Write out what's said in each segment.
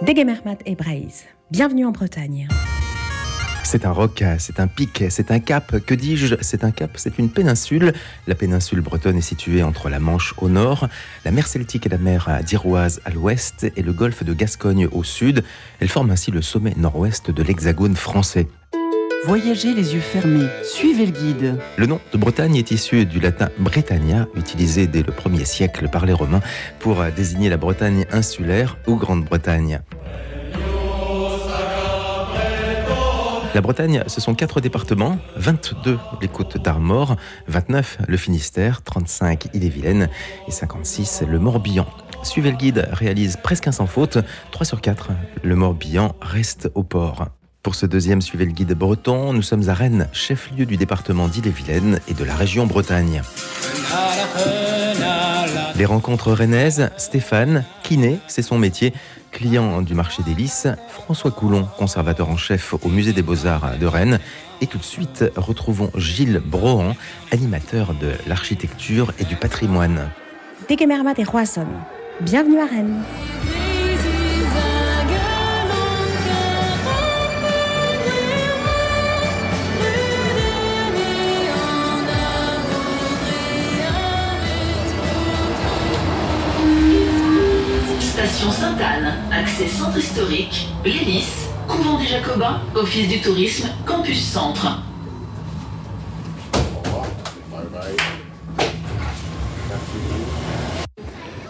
Degemermat et Braise. Bienvenue en Bretagne. C'est un roc, c'est un pic, c'est un cap. Que dis-je? C'est un cap, c'est une péninsule. La péninsule bretonne est située entre la Manche au nord, la mer Celtique et la mer d'Iroise à l'ouest et le golfe de Gascogne au sud. Elle forme ainsi le sommet nord-ouest de l'hexagone français. Voyagez les yeux fermés, suivez le guide. Le nom de Bretagne est issu du latin Britannia, utilisé dès le 1er siècle par les Romains pour désigner la Bretagne insulaire ou Grande-Bretagne. La Bretagne, ce sont quatre départements, 22 les côtes d'Armor, 29 le Finistère, 35 Ille-et-Vilaine et 56 le Morbihan. Suivez le guide réalise presque un sans faute, 3 sur 4, le Morbihan reste au port. Pour ce deuxième Suivez le guide breton, nous sommes à Rennes, chef-lieu du département d'Ille-et-Vilaine et de la région Bretagne. Les rencontres rennaises, Stéphane, kiné, c'est son métier, client du marché des Lys, François Coulon, conservateur en chef au musée des Beaux-Arts de Rennes. Et tout de suite, retrouvons Gilles Brohan, animateur de l'architecture et du patrimoine. Bienvenue à Rennes. Station Sainte-Anne, accès centre historique, l'Hélice, couvent des Jacobins, office du tourisme, campus centre.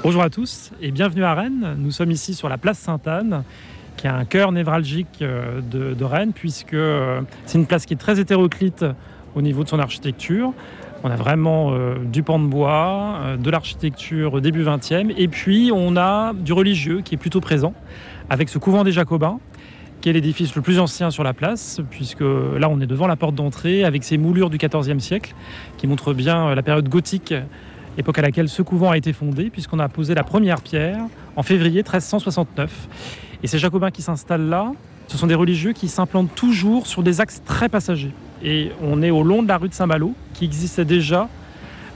Bonjour à tous et bienvenue à Rennes. Nous sommes ici sur la place Sainte-Anne, qui est un cœur névralgique euh, de, Rennes, puisque euh, c'est une place qui est très hétéroclite au niveau de son architecture. On a vraiment euh, du pan de bois, euh, de l'architecture début 20e, et puis on a du religieux qui est plutôt présent, avec ce couvent des Jacobins, qui est l'édifice le plus ancien sur la place, puisque là on est devant la porte d'entrée, avec ses moulures du XIVe siècle, qui montrent bien euh, la période gothique, époque à laquelle ce couvent a été fondé, puisqu'on a posé la première pierre en février 1369. Et ces Jacobins qui s'installent là, ce sont des religieux qui s'implantent toujours sur des axes très passagers. Et on est au long de la rue de Saint-Malo, qui existait déjà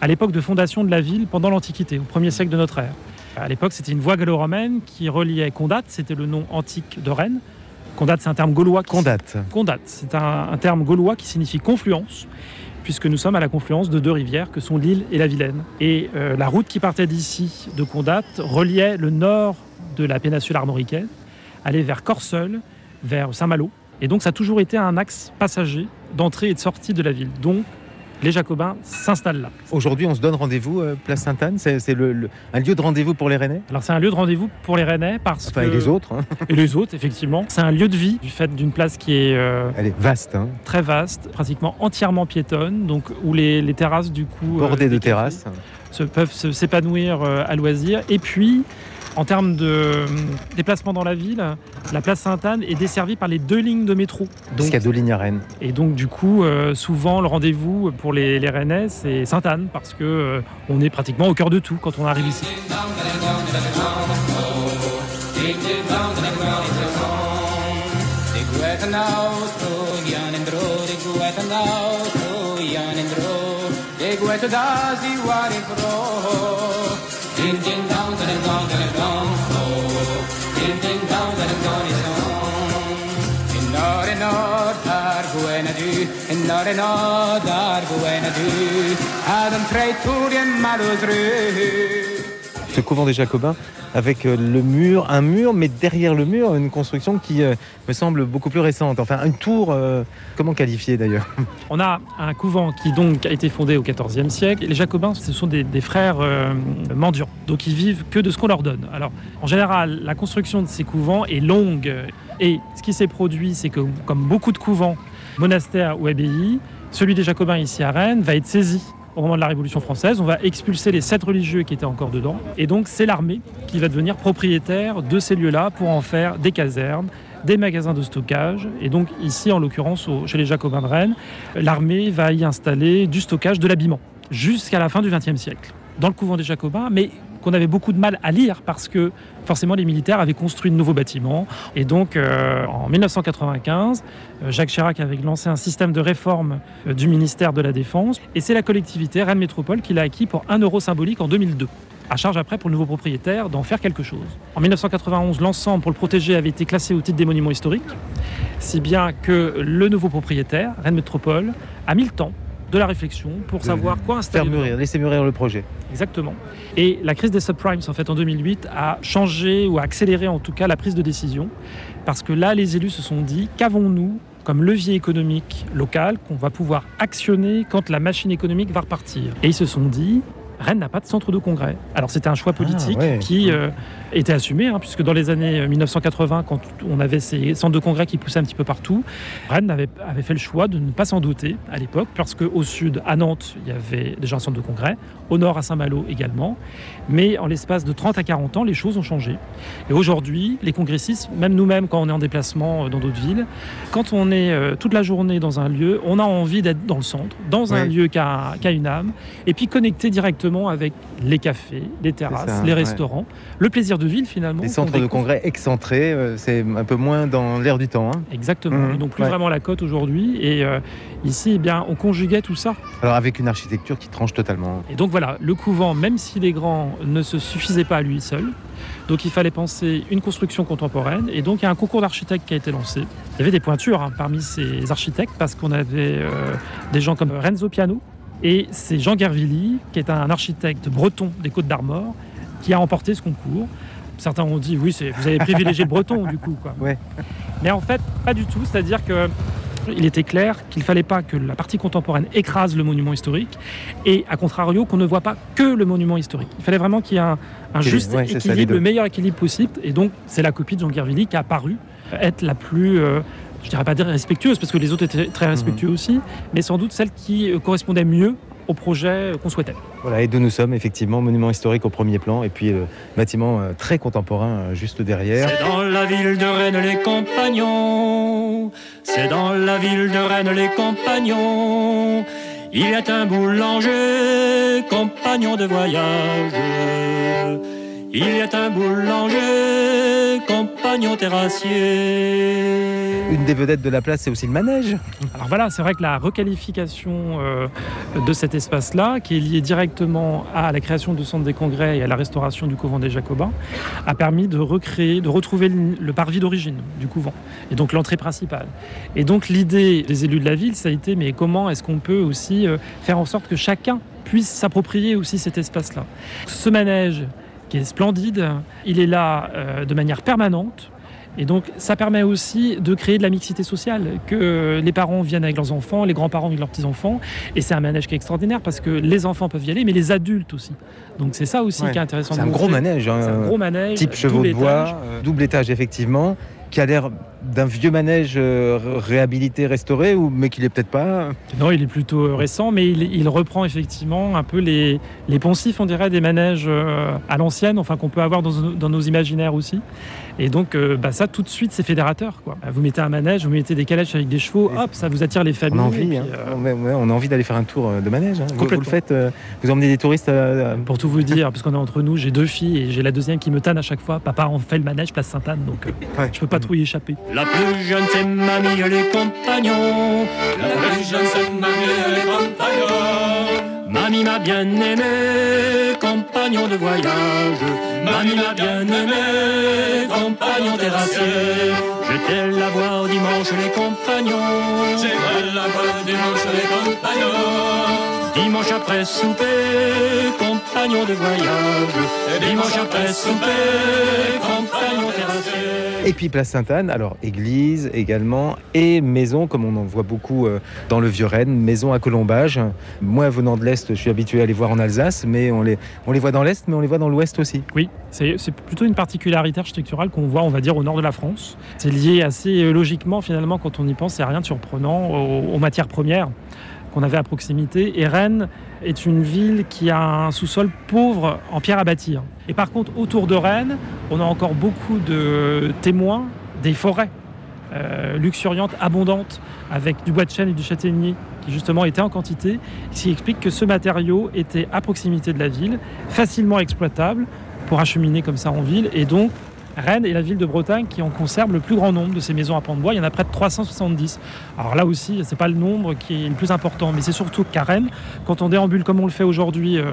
à l'époque de fondation de la ville pendant l'Antiquité, au 1er siècle de notre ère. À l'époque, c'était une voie gallo-romaine qui reliait Condate, c'était le nom antique de Rennes. Condate, c'est un terme gaulois. Qui... Condate. Condate, c'est un, un, terme gaulois qui signifie confluence, puisque nous sommes à la confluence de deux rivières que sont l'Île et la Vilaine. Et euh, la route qui partait d'ici, de Condate, reliait le nord de la péninsule armoricaine, allait vers Corseul, vers Saint-Malo. Et donc ça a toujours été un axe passager d'entrée et de sortie de la ville. Donc les Jacobins s'installent là. Aujourd'hui, on se donne rendez-vous, euh, place Sainte-Anne C'est le, le, un lieu de rendez-vous pour les Rennais Alors, c'est un lieu de rendez-vous pour les Rennais parce enfin, que. Et les autres. Hein. et les autres, effectivement. C'est un lieu de vie du fait d'une place qui est. Euh, Elle est vaste. Hein. Très vaste, pratiquement entièrement piétonne, donc où les, les terrasses, du coup. Bordées euh, de terrasses. Se, peuvent s'épanouir euh, à loisir. Et puis. En termes de euh, déplacement dans la ville, la place Sainte-Anne est desservie par les deux lignes de métro. Parce qu'il y a deux lignes à Rennes. Et donc, du coup, euh, souvent, le rendez-vous pour les, les Rennais, c'est Sainte-Anne, parce que euh, on est pratiquement au cœur de tout quand on arrive ici. Du. Du. Ce couvent des Jacobins avec le mur, un mur, mais derrière le mur, une construction qui euh, me semble beaucoup plus récente. Enfin, une tour, euh, comment qualifier d'ailleurs? On a un couvent qui donc a été fondé au XIVe siècle. Les Jacobins, ce sont des, des frères euh, mendiants, donc ils vivent que de ce qu'on leur donne. Alors, en général, la construction de ces couvents est longue. Et ce qui s'est produit, c'est que, comme beaucoup de couvents, monastères ou abbayes, celui des Jacobins ici à Rennes va être saisi au moment de la Révolution française. On va expulser les sept religieux qui étaient encore dedans. Et donc, c'est l'armée qui va devenir propriétaire de ces lieux-là pour en faire des casernes, des magasins de stockage. Et donc, ici, en l'occurrence, chez les Jacobins de Rennes, l'armée va y installer du stockage, de l'habillement, jusqu'à la fin du XXe siècle, dans le couvent des Jacobins. Mais qu'on avait beaucoup de mal à lire parce que forcément les militaires avaient construit de nouveaux bâtiments. Et donc euh, en 1995, euh, Jacques Chirac avait lancé un système de réforme euh, du ministère de la Défense. Et c'est la collectivité Rennes Métropole qui l'a acquis pour 1 euro symbolique en 2002. À charge après pour le nouveau propriétaire d'en faire quelque chose. En 1991, l'ensemble pour le protéger avait été classé au titre des monuments historiques, si bien que le nouveau propriétaire, Rennes Métropole, a mis le temps de la réflexion pour savoir quoi installer. Faire mûrir, laisser mûrir le projet. Exactement. Et la crise des subprimes, en fait, en 2008, a changé ou a accéléré en tout cas la prise de décision. Parce que là, les élus se sont dit qu'avons-nous comme levier économique local qu'on va pouvoir actionner quand la machine économique va repartir? Et ils se sont dit, Rennes n'a pas de centre de congrès. Alors c'était un choix politique ouais. qui euh, était assumé, hein, puisque dans les années 1980, quand on avait ces centres de congrès qui poussaient un petit peu partout, Rennes avait, avait fait le choix de ne pas s'en doter à l'époque, parce qu'au sud, à Nantes, il y avait déjà un centre de congrès, au nord, à Saint-Malo également. Mais en l'espace de 30 à 40 ans, les choses ont changé. Et aujourd'hui, les congressistes, même nous-mêmes quand on est en déplacement euh, dans d'autres villes, quand on est euh, toute la journée dans un lieu, on a envie d'être dans le centre, dans un lieu qui a, qui a une âme, et puis connecté directement avec les cafés, les terrasses, ça, les ouais. restaurants, le plaisir de ville finalement. Les centres de congrès excentrés, euh, c'est un peu moins dans l'air du temps. hein. Exactement. Mhm, Ils n'ont plus ouais. vraiment la cote aujourd'hui. Et euh, ici, eh bien, on conjuguait tout ça. Alors avec une architecture qui tranche totalement. Et donc voilà, le couvent, même s'il est grand, ne se suffisait pas à lui seul. Donc il fallait penser une construction contemporaine. Et donc il y a un concours d'architectes qui a été lancé. Il y avait des pointures hein, parmi ces architectes parce qu'on avait euh, des gens comme Renzo Piano. Et c'est Jean Gervilly, qui est un architecte breton des Côtes d'Armor, qui a remporté ce concours. Certains ont dit oui, vous avez privilégié le breton du coup. Quoi. Ouais. Mais en fait, pas du tout. C'est-à-dire que il était clair qu'il fallait pas que la partie contemporaine écrase le monument historique et, à contrario, qu'on ne voit pas que le monument historique. Il fallait vraiment qu'il y ait un, juste ouais, équilibre, le meilleur équilibre possible. Et donc, c'est la copie de Jean Gervilly qui a paru être la plus, euh, je dirais pas dire respectueuse, parce que les autres étaient très respectueux Mhm. aussi, mais sans doute celle qui euh, correspondait mieux au projet qu'on souhaitait. Voilà, et d'où nous sommes, effectivement, monument historique au premier plan, et puis euh, bâtiment euh, très contemporain euh, juste derrière. C'est dans la ville de Rennes les compagnons. C'est dans la ville de Rennes les compagnons. Il y a un boulanger, compagnon de voyage. Il y a un boulanger, compagnon terrassier. Une des vedettes de la place, c'est aussi le manège. Alors voilà, c'est vrai que la requalification euh, de cet espace-là, qui est lié directement à la création du centre des congrès et à la restauration du couvent des Jacobins, a permis de recréer, de retrouver le, le parvis d'origine du couvent, et donc l'entrée principale. Et donc l'idée des élus de la ville, ça a été, mais comment est-ce qu'on peut aussi euh, faire en sorte que chacun puisse s'approprier aussi cet espace-là? Ce manège, qui est splendide, il est là euh, de manière permanente. Et donc, ça permet aussi de créer de la mixité sociale, que euh, les parents viennent avec leurs enfants, les grands-parents avec leurs petits-enfants. Et c'est un manège qui est extraordinaire parce que les enfants peuvent y aller, mais les adultes aussi. Donc, c'est ça aussi Ouais. qui est intéressant. C'est un gros manège. hein, un gros manège. Type chevaux de bois, euh, double étage effectivement, qui a l'air d'un vieux manège euh, réhabilité, restauré, mais qu'il est peut-être pas. Non, il est plutôt euh, récent, mais il, reprend effectivement un peu les, les poncifs, on dirait, des manèges euh, à l'ancienne, enfin qu'on peut avoir dans nos imaginaires aussi. Et donc, euh, bah, ça, tout de suite, c'est fédérateur. Quoi. Vous mettez un manège, vous mettez des calèches avec des chevaux, Et hop, ça vous attire les On familles. a et envie, puis, hein. euh, on a envie d'aller faire un tour euh, de manège. hein. Vous- Vous, le faites, euh, vous emmenez des touristes. euh, Pour tout vous dire, parce qu'on est entre nous, j'ai deux filles et j'ai la deuxième qui me tanne à chaque fois. Papa, on fait le manège, place Sainte-Anne, donc euh, ouais. je peux pas trop y échapper. La plus jeune c'est mamie les compagnons. La plus jeune c'est mamie les compagnons. Mamie m'a bien aimé, compagnon de voyage. Mamie m'a bien aimé, compagnon terrassier. J'étais la voir dimanche les compagnons. J'aimerais la voir dimanche les compagnons. Dimanche après souper, compagnon de voyage. Dimanche après souper, compagnon terrassier. Et puis Place Sainte-Anne, alors église également, et maison, comme on en voit beaucoup euh, dans le Vieux-Rennes, maison à colombage. Moi, venant de l'Est, je suis habitué à les voir en Alsace, mais on les, on les voit dans l'Est, mais on les voit dans l'Ouest aussi. Oui, c'est plutôt une particularité architecturale qu'on voit, on va dire, au nord de la France. C'est lié assez euh, logiquement, finalement, quand on y pense, c'est rien de surprenant aux, aux matières premières qu'on avait à proximité. Et Rennes est une ville qui a un sous-sol pauvre en pierre à bâtir. Et par contre, autour de Rennes, on a encore beaucoup de témoins des forêts. euh, luxuriante, abondante, avec du bois de chêne et du châtaignier qui justement était en quantité, ce qui explique que ce matériau était à proximité de la ville, facilement exploitable pour acheminer comme ça en ville, et donc Rennes est la ville de Bretagne qui en conserve le plus grand nombre de ces maisons à pans de bois. Il y en a près de 370. Alors là aussi, c'est pas le nombre qui est le plus important, mais c'est surtout qu'à Rennes, quand on déambule comme on le fait aujourd'hui euh,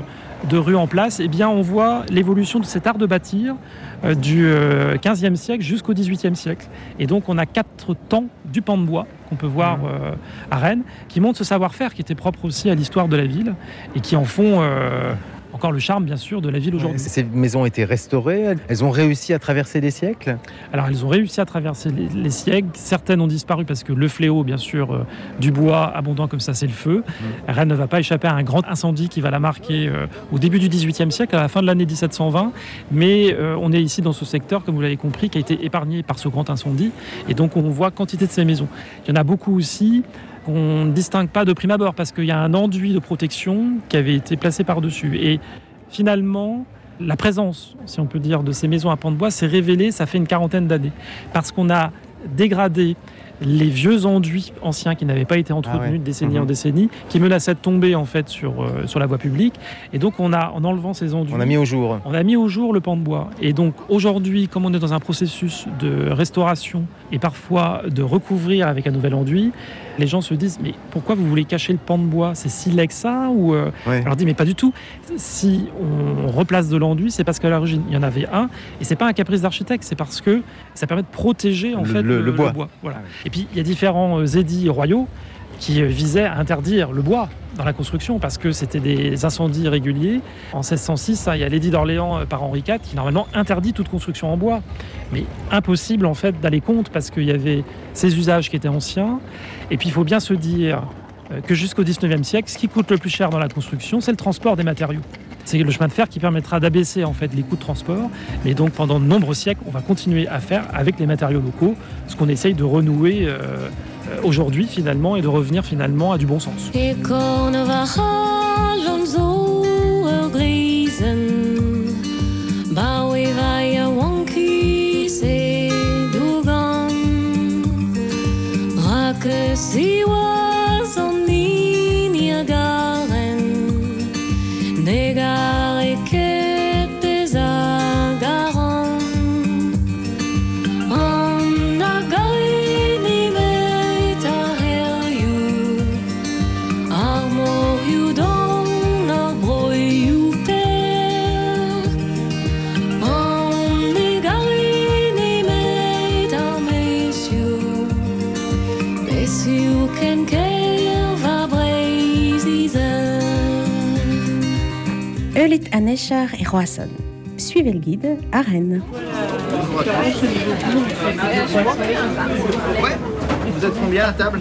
de rue en place, eh bien on voit l'évolution de cet art de bâtir euh, du euh, 15e siècle jusqu'au 18e siècle. Et donc on a quatre temps du pan de bois qu'on peut voir euh, à Rennes, qui montrent ce savoir-faire qui était propre aussi à l'histoire de la ville et qui en font euh, encore le charme, bien sûr, de la ville aujourd'hui. Ces maisons ont été restaurées, elles ont réussi à traverser les siècles? Alors elles ont réussi à traverser les, les siècles. Certaines ont disparu parce que le fléau, bien sûr, euh, du bois abondant comme ça, c'est le feu. Rennes ne va pas échapper à un grand incendie qui va la marquer euh, au début du XVIIIe siècle, à la fin de l'année 1720. Mais euh, on est ici dans ce secteur, comme vous l'avez compris, qui a été épargné par ce grand incendie. Et donc on voit quantité de ces maisons. Il y en a beaucoup aussi qu'on ne distingue pas de prime abord parce qu'il y a un enduit de protection qui avait été placé par-dessus. Et finalement, la présence, si on peut dire, de ces maisons à pans de bois s'est révélée, ça fait une quarantaine d'années. Parce qu'on a dégradé les vieux enduits anciens qui n'avaient pas été entretenus Ah ouais. de décennie Mhm. en décennie, qui menaçaient de tomber en fait sur, euh, sur la voie publique. Et donc on a, en enlevant ces enduits, On a mis au jour. on a mis au jour le pan de bois. Et donc aujourd'hui, comme on est dans un processus de restauration et parfois de recouvrir avec un nouvel enduit, les gens se disent mais pourquoi vous voulez cacher le pan de bois? C'est si laid que ça ou euh, Ouais. Dis mais pas du tout. Si on replace de l'enduit, c'est parce qu'à l'origine il y en avait un et c'est pas un caprice d'architecte, c'est parce que ça permet de protéger en Le- fait le- le bois. Ah. Et puis il y a différents euh, édits royaux qui euh, visaient à interdire le bois dans la construction parce que c'était des incendies réguliers. En 1606, hein, il y a l'édit d'Orléans euh, par Henri IV qui normalement interdit toute construction en bois. Mais impossible en fait d'aller contre parce qu'il y avait ces usages qui étaient anciens. Et puis il faut bien se dire euh, que jusqu'au 19e siècle, ce qui coûte le plus cher dans la construction, c'est le transport des matériaux. C'est le chemin de fer qui permettra d'abaisser en fait les coûts de transport. Mais donc pendant de nombreux siècles, on va continuer à faire avec les matériaux locaux, ce qu'on essaye de renouer euh, euh, aujourd'hui finalement et de revenir finalement à du bon sens. could see what Et Roisson. Suivez le guide à Rennes. Vous êtes combien à table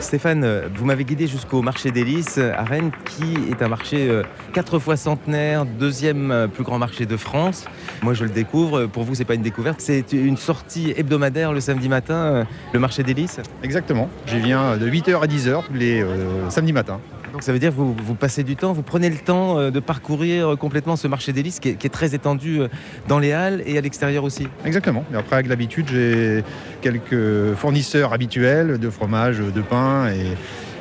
Stéphane, euh, vous m'avez guidé jusqu'au marché des Lys à Rennes, qui est un marché euh, quatre fois centenaire, deuxième euh, plus grand marché de France. Moi, je le découvre. Pour vous, c'est pas une découverte. C'est une sortie hebdomadaire le samedi matin, euh, le marché des Lys? Exactement. J'y viens de 8h à 10h tous les euh, samedis matins. Donc, ça veut dire que vous, passez du temps, vous prenez le temps euh, de parcourir euh, complètement ce marché des Lys qui est, qui est très étendu euh, dans les halles et à l'extérieur aussi. Exactement. Et après, avec l'habitude, j'ai quelques fournisseurs habituels de fromage, de pain et,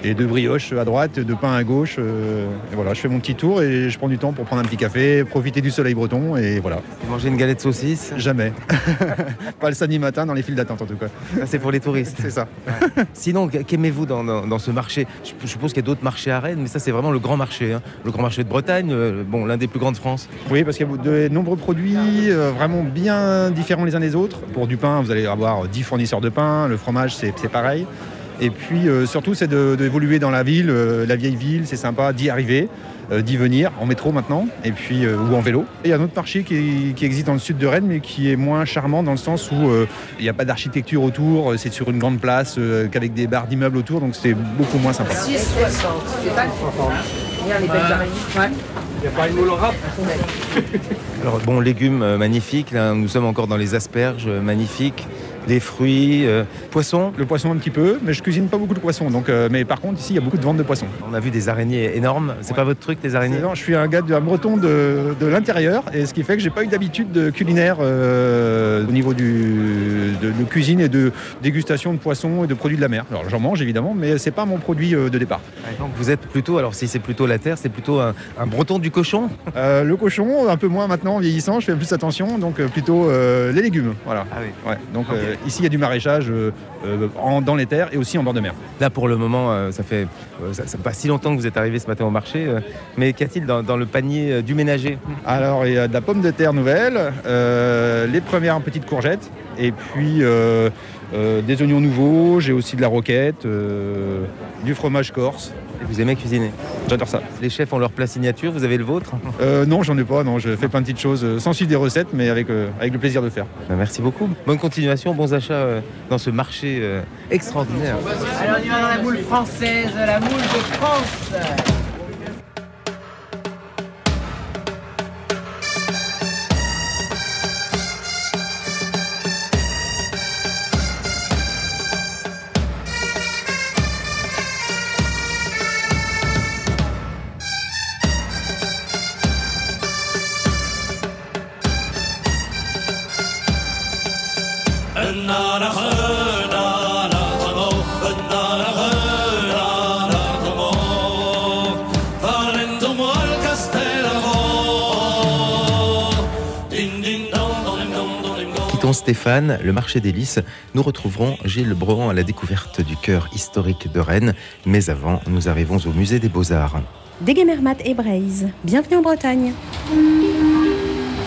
et de brioche à droite, de pain à gauche. euh, et voilà, je fais mon petit tour et je prends du temps pour prendre un petit café, profiter du soleil breton et voilà. Vous mangez une galette saucisse, Jamais. Pas le samedi matin dans les files d'attente en tout cas. c'est pour les touristes. C'est ça. Sinon, qu'aimez-vous dans, dans- dans ce marché? Je, je suppose qu'il y a d'autres marchés à Rennes, mais ça c'est vraiment le grand marché. hein. Le grand marché de Bretagne, euh, bon, l'un des plus grands de France. Oui, parce qu'il y a de nombreux produits euh, vraiment bien différents les uns des autres. Pour du pain, vous allez avoir 10 fournisseurs de pain. Le fromage, c'est pareil. Et puis euh, surtout, c'est de- d'évoluer dans la ville, euh, la vieille ville. C'est sympa d'y arriver, euh, d'y venir en métro maintenant, et puis euh, ou en vélo. Et il y a un autre marché qui, qui existe dans le sud de Rennes, mais qui est moins charmant dans le sens où euh, il n'y a pas d'architecture autour. C'est sur une grande place euh, qu'avec des barres d'immeubles autour, donc c'est beaucoup moins sympa. Alors bon, légumes magnifiques, là, nous sommes encore dans les asperges magnifiques. Des fruits, euh, poissons. Le poisson un petit peu, mais je cuisine pas beaucoup de poissons. Donc, euh, mais par contre, ici, il y a beaucoup de ventes de poissons. On a vu des araignées énormes. C'est pas votre truc, les araignées Non, je suis un gars d'un breton de, de l'intérieur, et ce qui fait que j'ai pas eu d'habitude de culinaire euh, au niveau du, de, de cuisine et de dégustation de poissons et de produits de la mer. Alors j'en mange évidemment, mais c'est pas mon produit de départ. Donc vous êtes plutôt, alors si c'est plutôt la terre, c'est plutôt un, un breton du cochon le cochon, un peu moins maintenant en vieillissant, je fais plus attention, donc plutôt les légumes. Voilà. Ah oui. Ouais, donc. Euh, ici il y a du maraîchage euh, euh, en- dans les terres et aussi en bord de mer. Là pour le moment, ça fait ça, ça fait pas si longtemps que vous êtes arrivé ce matin au marché, mais qu'y a-t-il dans, dans le panier du ménager? Alors il y a de la pomme de terre nouvelle, les premières petites courgettes, et puis des oignons nouveaux, j'ai aussi de la roquette, du fromage corse. Et Vous aimez cuisiner J'adore ça. Les chefs ont leur plat signature, vous avez le vôtre Euh, non, j'en ai pas, non, je fais plein de petites choses euh, sans suivre des recettes, mais avec, euh, avec le plaisir de faire. Ben, Merci beaucoup. Bonne continuation, bons achats euh, dans ce marché euh, extraordinaire. Alors on y va dans la moule française, la moule de France. Stéphane, le marché des lys. Nous retrouverons Gilles Brohan à la découverte du cœur historique de Rennes. Mais avant, nous arrivons au musée des Beaux-Arts. Degemermat et Braise. Bienvenue en Bretagne.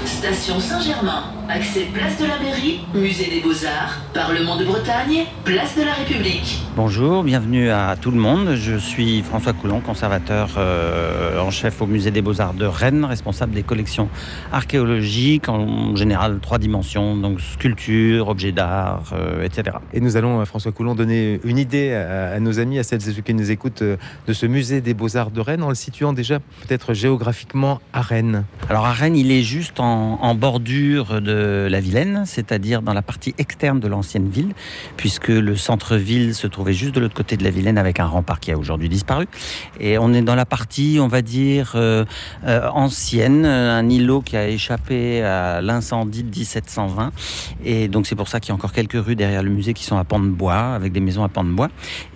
Station Saint-Germain. Accès place de la mairie, musée des beaux-arts, Parlement de Bretagne, place de la République. Bonjour, bienvenue à tout le monde. Je suis François Coulon, conservateur euh, en chef au musée des Beaux-Arts de Rennes, responsable des collections archéologiques en général trois dimensions, donc sculpture, objets d'art, euh, etc. Et nous allons, euh, François Coulon, donner une idée à, à nos amis, à celles et ceux qui nous écoutent, de ce musée des Beaux-Arts de Rennes, en le situant déjà peut-être géographiquement à Rennes. Alors à Rennes, il est juste en, en bordure de la Vilaine, c'est-à-dire dans la partie externe de l'ancienne ville, puisque le centre-ville se trouvait juste de l'autre côté de la Vilaine avec un rempart qui a aujourd'hui disparu. Et on est dans la partie, on va dire, euh, euh, ancienne, euh, un îlot qui a échappé à l'incendie de 1720. Et donc c'est pour ça qu'il y a encore quelques rues derrière le musée qui sont à pans de bois, avec des maisons à pans de bois.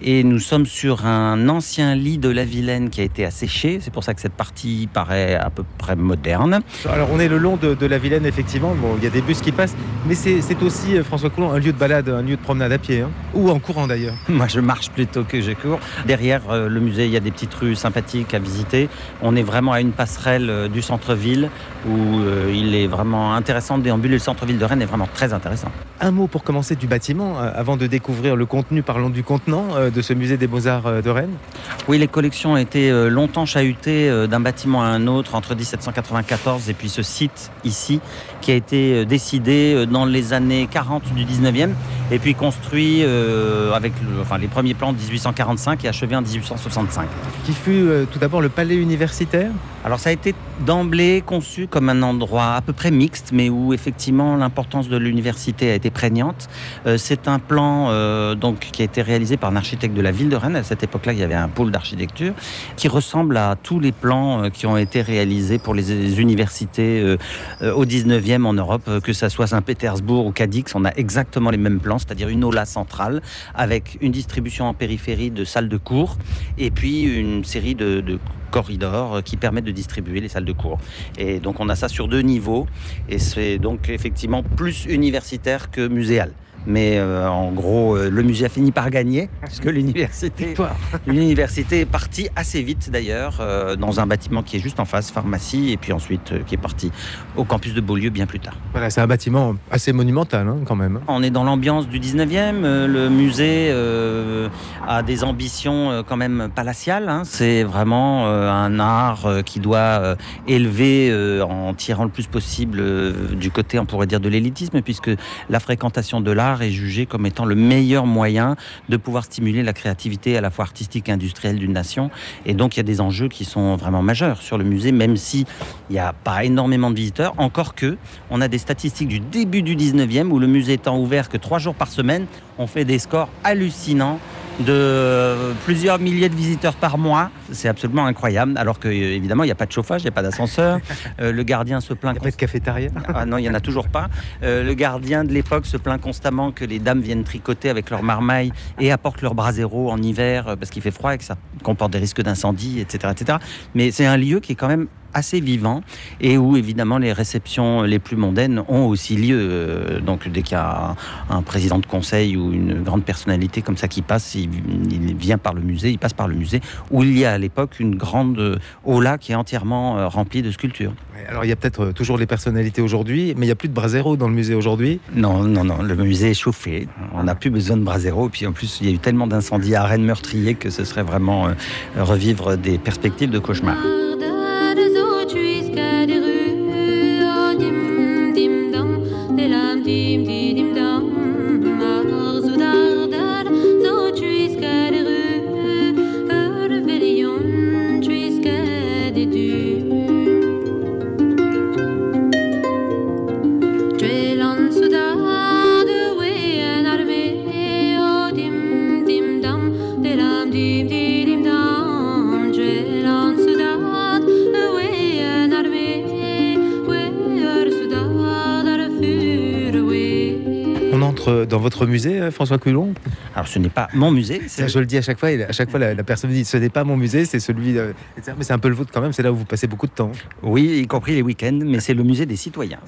Et nous sommes sur un ancien lit de la Vilaine qui a été asséché. C'est pour ça que cette partie paraît à peu près moderne. Alors on est le long de, la Vilaine, effectivement. Bon, il y a des bus qui passent, mais c'est aussi, euh, François Coulon, un lieu de balade, un lieu de promenade à pied, hein. ou en courant d'ailleurs. Moi, je marche plutôt que je cours. Derrière euh, le musée, il y a des petites rues sympathiques à visiter. On est vraiment à une passerelle euh, du centre-ville où euh, il est vraiment intéressant de déambuler. Le centre-ville de Rennes est vraiment très intéressant. Un mot pour commencer du bâtiment, avant de découvrir le contenu, parlons du contenant de ce musée des Beaux-Arts de Rennes. Oui, les collections ont été longtemps chahutées d'un bâtiment à un autre entre 1794 et puis ce site ici qui a été euh, décidé euh, dans les années 40 du 19e et puis construit euh, avec enfin, les premiers plans de 1845 et achevé en 1865. Qui fut tout d'abord le palais universitaire Alors ça a été d'emblée conçu comme un endroit à peu près mixte, mais où effectivement l'importance de l'université a été prégnante. Euh, c'est un plan euh, donc qui a été réalisé par un architecte de la ville de Rennes. À cette époque-là, il y avait un pôle d'architecture qui ressemble à tous les plans euh, qui ont été réalisés pour les, universités au 19e en Europe, que ça soit Saint-Pétersbourg ou Cadix, on a exactement les mêmes plans, c'est-à-dire une aula centrale avec une distribution en périphérie de salles de cours et puis une série de corridors euh, qui permettent de distribuer les salles de cours. Et donc on a ça sur deux niveaux et c'est donc effectivement plus universitaire que muséal. Mais euh, en gros, euh, le musée a fini par gagner, puisque l'université, l'université est partie assez vite d'ailleurs, euh, dans un bâtiment qui est juste en face, pharmacie, et puis ensuite qui est parti au campus de Beaulieu bien plus tard. Voilà, c'est un bâtiment assez monumental hein, quand même. On est dans l'ambiance du 19e. euh, le musée a des ambitions quand même palatiales. hein. C'est vraiment un art qui doit élever en tirant le plus possible du côté, on pourrait dire, de l'élitisme, puisque la fréquentation de l'art est jugé comme étant le meilleur moyen de pouvoir stimuler la créativité à la fois artistique et industrielle d'une nation. Et donc il y a des enjeux qui sont vraiment majeurs sur le musée, même si il n'y a pas énormément de visiteurs. Encore que, on a des statistiques du début du 19e où le musée étant ouvert que trois jours par semaine, on fait des scores hallucinants de plusieurs milliers de visiteurs par mois. C'est absolument incroyable. Alors que évidemment, il n'y a pas de chauffage, il n'y a pas d'ascenseur. Euh, le gardien se plaint. Pas de cafétéria Ah non, il n'y en a toujours pas. Euh, le gardien de l'époque se plaint constamment que les dames viennent tricoter avec leurs marmailles et apportent leur brasero en hiver euh, parce qu'il fait froid et que ça comporte des risques d'incendie, etc., etc. Mais c'est un lieu qui est quand même assez vivant et où évidemment les réceptions les plus mondaines ont aussi lieu. Euh, Donc dès qu'il y a un, un président de conseil ou une grande personnalité comme ça qui passe, il, il vient par le musée, il passe par le musée où il y a à l'époque une grande aula qui est entièrement euh, remplie de sculptures. Alors il y a peut-être euh, toujours les personnalités aujourd'hui, mais il n'y a plus de brasero dans le musée aujourd'hui. Non, non, non, le musée est chauffé. On n'a plus besoin de brasero. Et puis en plus, il y a eu tellement d'incendies à Rennes meurtriers que ce serait vraiment euh, revivre des perspectives de cauchemar. Votre musée, euh, François Coulon Alors ce n'est pas mon musée, Ça, Je le dis à chaque fois, et à chaque fois la, la personne me dit ce n'est pas mon musée, c'est celui. de- etc. Mais c'est un peu le vôtre quand même, c'est là où vous passez beaucoup de temps. oui, y compris les week-ends, mais c'est le musée des citoyens.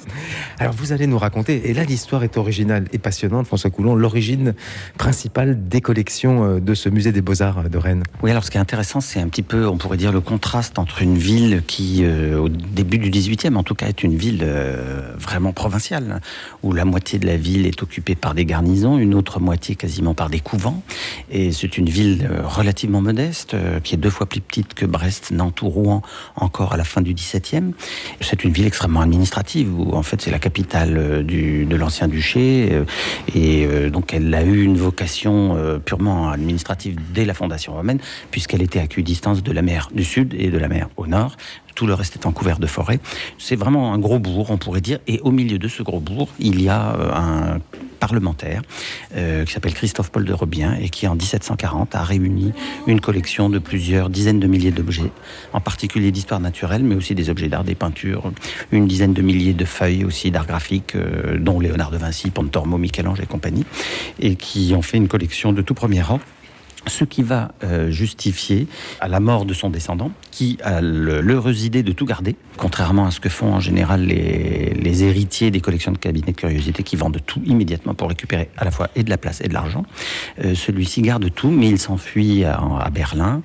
Alors vous allez nous raconter, et là l'histoire est originale et passionnante, François Coulon, l'origine principale des collections euh, de ce musée des beaux-arts de Rennes. Oui, alors ce qui est intéressant, c'est un petit peu, on pourrait dire, le contraste entre une ville qui, euh, au début du 18e, en tout cas, est une ville euh, vraiment provinciale, où la moitié de la ville est occupée par des garnisons, une autre moitié quasiment par des couvents. Et c'est une ville euh, relativement modeste, euh, qui est deux fois plus petite que Brest, Nantes ou Rouen, encore à la fin du 17e. C'est une ville extrêmement administrative, où en fait c'est la capitale euh, de l'ancien duché, euh, et euh, donc elle a eu une vocation purement administrative dès la fondation romaine, puisqu'elle était à équidistance de la mer du sud et de la mer au nord. Tout le reste étant couvert de forêt. C'est vraiment un gros bourg, on pourrait dire. Et au milieu de ce gros bourg, il y a euh, un parlementaire euh, qui s'appelle Christophe Paul de Robien et qui en 1740 a réuni une collection de plusieurs dizaines de milliers d'objets, en particulier d'histoire naturelle, mais aussi des objets d'art, des peintures, une dizaine de milliers de feuilles aussi d'art graphique, euh, dont Léonard de Vinci, Pontormo, Michel-Ange et compagnie, et qui ont fait une collection de tout premier rang ce qui va euh, justifier à la mort de son descendant, qui a l'heureuse idée de tout garder, contrairement à ce que font en général les, les héritiers des collections de cabinets de curiosité qui vendent tout immédiatement pour récupérer à la fois et de la place et de l'argent. Euh, Celui-ci garde tout, mais il s'enfuit à, à Berlin,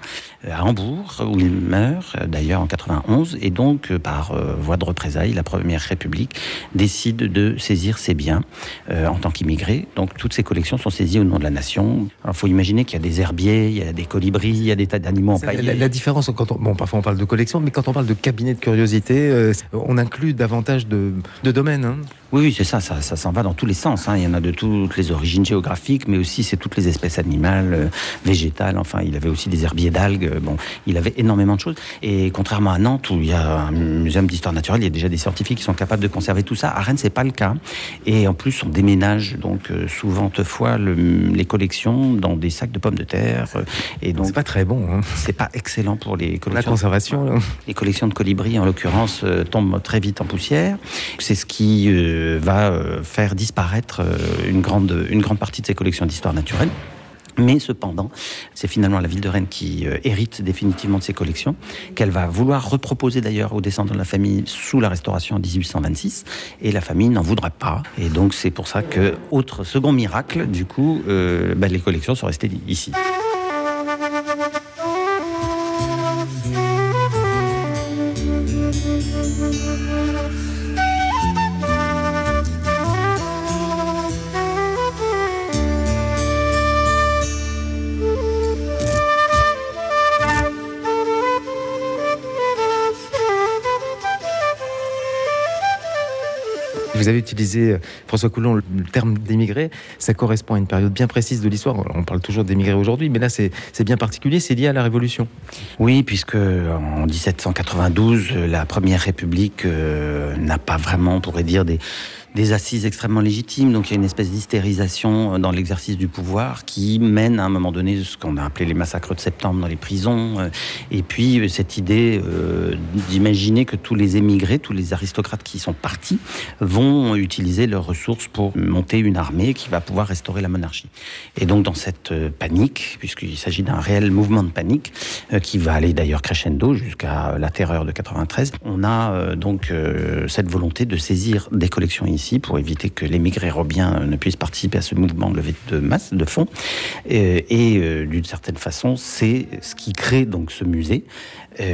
euh, à Hambourg, où il meurt euh, d'ailleurs en 91, et donc par euh, voie de représailles, la Première République décide de saisir ses biens euh, en tant qu'immigré. Donc toutes ces collections sont saisies au nom de la nation. Alors il faut imaginer qu'il y a des herbiers, il y a des colibris, il y a des tas d'animaux empaillés. la- la différence, quand on, bon, parfois on parle de collection, mais quand on parle de cabinet de curiosité, euh, on inclut davantage de, de domaines. hein. Oui, c'est ça, ça, ça s'en va dans tous les sens. hein. Il y en a de toutes les origines géographiques, mais aussi c'est toutes les espèces animales, euh, végétales. Enfin, il avait aussi des herbiers d'algues. euh, Bon, il avait énormément de choses. Et contrairement à Nantes, où il y a un muséum d'histoire naturelle, il y a déjà des scientifiques qui sont capables de conserver tout ça. À Rennes, c'est pas le cas. Et en plus, on déménage donc euh, souvent fois le- les collections dans des sacs de pommes de terre. euh, Et donc, C'est pas très bon. hein. c'est pas excellent pour les La collections. conservation. là. Les collections de colibris, en l'occurrence, euh, tombent très vite en poussière. C'est ce qui euh, va euh, faire disparaître une, grande, une grande partie de ces collections d'histoire naturelle. Mais cependant, c'est finalement la ville de Rennes qui hérite définitivement de ces collections, qu'elle va vouloir reproposer d'ailleurs aux descendants de la famille sous la Restauration en 1826, et la famille n'en voudra pas. Et donc c'est pour ça que, autre second miracle, du coup, bah, les collections sont restées ici. Avez utilisé, euh, François Coulon, le terme d'émigré. Ça correspond à une période bien précise de l'histoire. On parle toujours d'émigrés aujourd'hui, mais là, c'est bien particulier. C'est lié à la Révolution. Oui, puisque en 1792, euh, la Première République euh, n'a pas vraiment, on pourrait dire, des, des assises extrêmement légitimes. Donc il y a une espèce d'hystérisation euh, dans l'exercice du pouvoir qui mène à un moment donné ce qu'on a appelé les massacres de septembre dans les prisons. euh, Et puis euh, cette idée d'imaginer que tous les émigrés, tous les aristocrates qui sont partis, vont utiliser leurs ressources pour monter une armée qui va pouvoir restaurer la monarchie. Et donc dans cette panique, puisqu'il s'agit d'un réel mouvement de panique, qui va aller d'ailleurs crescendo jusqu'à la terreur de 93, on a donc cette volonté de saisir des collections ici pour éviter que l'émigré robien euh, ne puisse participer à ce mouvement de levée de masse, de fonds. Euh, et euh, d'une certaine façon, c'est ce qui crée donc ce musée,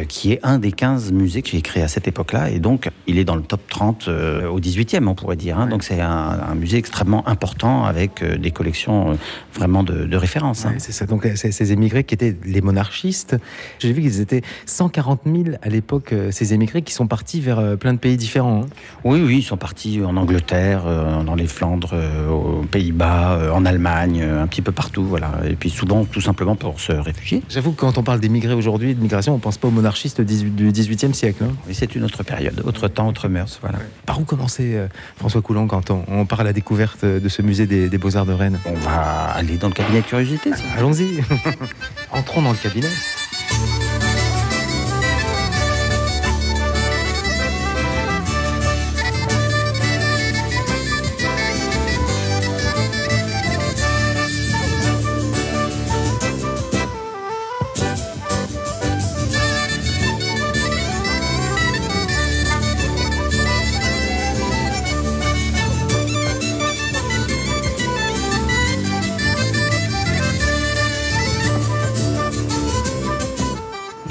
qui est un des 15 musées qui est créé à cette époque-là. Et donc, il est dans le top 30 euh, au 18e, on pourrait dire. hein. Donc, c'est un, un musée extrêmement important avec des collections vraiment de, de référence. hein. C'est ça. Donc, ces émigrés qui étaient les monarchistes. J'ai vu qu'ils étaient 140 000 à l'époque, ces émigrés qui sont partis vers plein de pays différents. hein. Oui, oui, ils sont partis en Angleterre, euh, dans les Flandres, euh, aux Pays-Bas, euh, en Allemagne, un petit peu partout, voilà. Et puis souvent, tout simplement pour se réfugier. J'avoue que quand on parle d'émigrés aujourd'hui, de migration, on pense pas aux monarchistes du 18e siècle. hein. C'est une autre période, autre temps, autre mœurs, voilà. Par où commencer, François Coulon, quand on, on part à la découverte de ce musée des, des Beaux-Arts de Rennes? On va aller dans le cabinet de curiosité. Allons-y. Entrons dans le cabinet.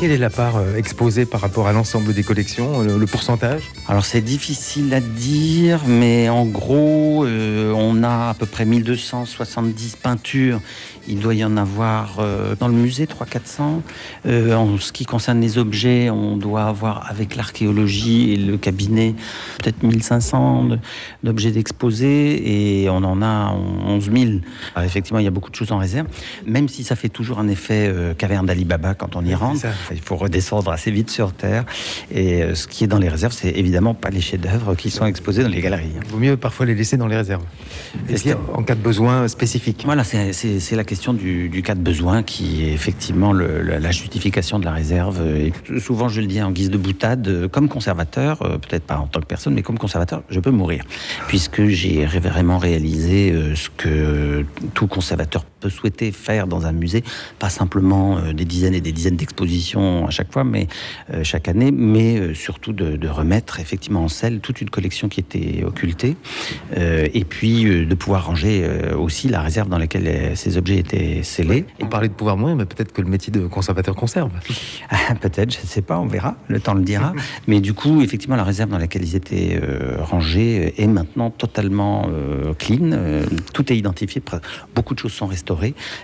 Quelle est la part euh, exposée par rapport à l'ensemble des collections, le, le pourcentage? Alors c'est difficile à dire, mais en gros, euh, on a à peu près 1270 peintures. Il doit y en avoir euh, dans le musée 300-400. Euh, en ce qui concerne les objets, on doit avoir avec l'archéologie et le cabinet peut-être 1500 de- d'objets d'exposés et on en a 11 000. Alors, effectivement, il y a beaucoup de choses en réserve, même si ça fait toujours un effet euh, caverne d'Ali Baba quand on y rentre. Il faut redescendre assez vite sur Terre. Et euh, ce qui est dans les réserves, c'est évidemment pas les chefs-d'œuvre qui sont exposés dans les galeries. Il vaut mieux parfois les laisser dans les réserves. En cas de besoin spécifique. Voilà, c'est la question du, du cas de besoin qui est effectivement la justification de la réserve. Et souvent, je le dis en guise de boutade, euh, comme conservateur, euh, peut-être pas en tant que personne, mais comme conservateur, je peux mourir. Puisque j'ai vraiment réalisé euh, ce que tout conservateur peut souhaiter faire dans un musée, pas simplement euh, des dizaines et des dizaines d'expositions à chaque fois, mais euh, chaque année, mais euh, surtout de, de remettre effectivement en selle toute une collection qui était occultée, euh, et puis de pouvoir ranger aussi la réserve dans laquelle ces objets étaient scellés. On parlait de pouvoir mourir, mais peut-être que le métier de conservateur conserve. Ah, Peut-être, je ne sais pas, on verra, le temps le dira. Mais du coup, effectivement, la réserve dans laquelle ils étaient euh, rangés est maintenant totalement clean. Tout est identifié, beaucoup de choses sont restaurées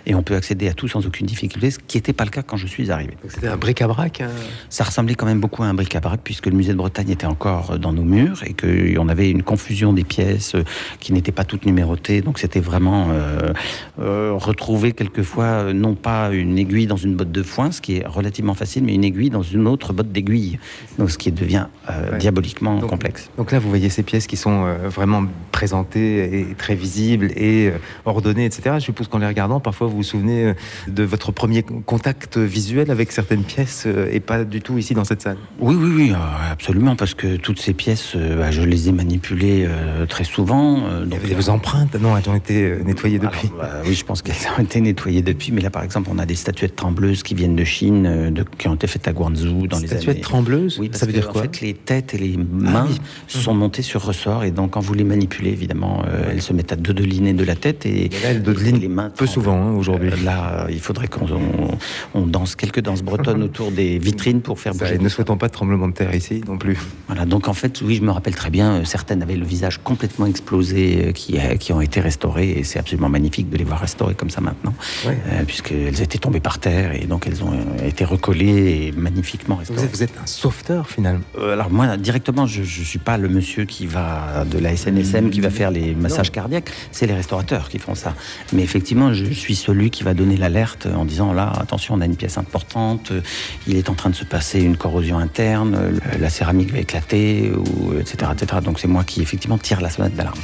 et on peut accéder à tout sans aucune difficulté, ce qui n'était pas le cas quand je suis arrivé. C'était un bric-à-brac. hein. Ça ressemblait quand même beaucoup à un bric-à-brac puisque le musée de Bretagne était encore dans nos murs et qu'on avait une confusion des pièces euh, qui n'étaient pas toutes numérotées. Donc c'était vraiment euh, euh, retrouver quelquefois euh, non pas une aiguille dans une botte de foin, ce qui est relativement facile, mais une aiguille dans une autre botte d'aiguille. Donc ce qui devient euh, Ouais. diaboliquement Donc- complexe. Donc là, vous voyez ces pièces qui sont euh, vraiment présentées et très visibles et euh, ordonnées, etc. Je suppose qu'en les regardant, parfois vous vous souvenez euh, de votre premier contact visuel avec certaines pièces euh, et pas du tout ici dans cette salle? Oui, oui, oui, euh, absolument, parce que toutes ces pièces, bah, je les ai manipulées très souvent. Il y donc, avait vos empreintes, non, elles ont été nettoyées depuis. Alors, bah, oui, je pense qu'elles ont été nettoyées depuis. Mais là, par exemple, on a des statuettes trembleuses qui viennent de Chine, de- qui ont été faites à Guangzhou dans les Statuettes années. trembleuses Oui, parce ça veut que, dire en quoi? fait, les têtes et les mains oui. sont montées sur ressort, et donc quand vous les manipulez, évidemment, euh, elles se mettent à deux de la tête et, Et là, elles dodelinent et les mains peu souvent hein, aujourd'hui. Euh, Là, il faudrait qu'on on, on danse quelques danses bretonnes autour des vitrines pour faire bouger. ne souhaitons pas de tremblement de terre ici non plus. Voilà, donc en fait, oui, je me rappelle très bien, euh, certaines avaient le visage complètement explosé, euh, qui, qui ont été restaurées, et c'est absolument magnifique de les voir restaurées comme ça maintenant, Ouais. euh, puisqu'elles étaient tombées par terre, et donc elles ont été recollées et magnifiquement Vous restaurées. êtes, vous êtes un sauveteur finalement. Euh, alors moi, directement, je ne suis pas le monsieur qui va de la SNSM, qui va faire les massages cardiaques, c'est les restaurateurs qui font ça. Mais effectivement, je suis celui qui va donner l'alerte en disant, là, attention, on a une pièce importante, euh, il est en train de se passer une corrosion interne, euh, la céramique va éclater, etc., etc. Donc c'est moi qui, effectivement, tire la sonnette d'alarme.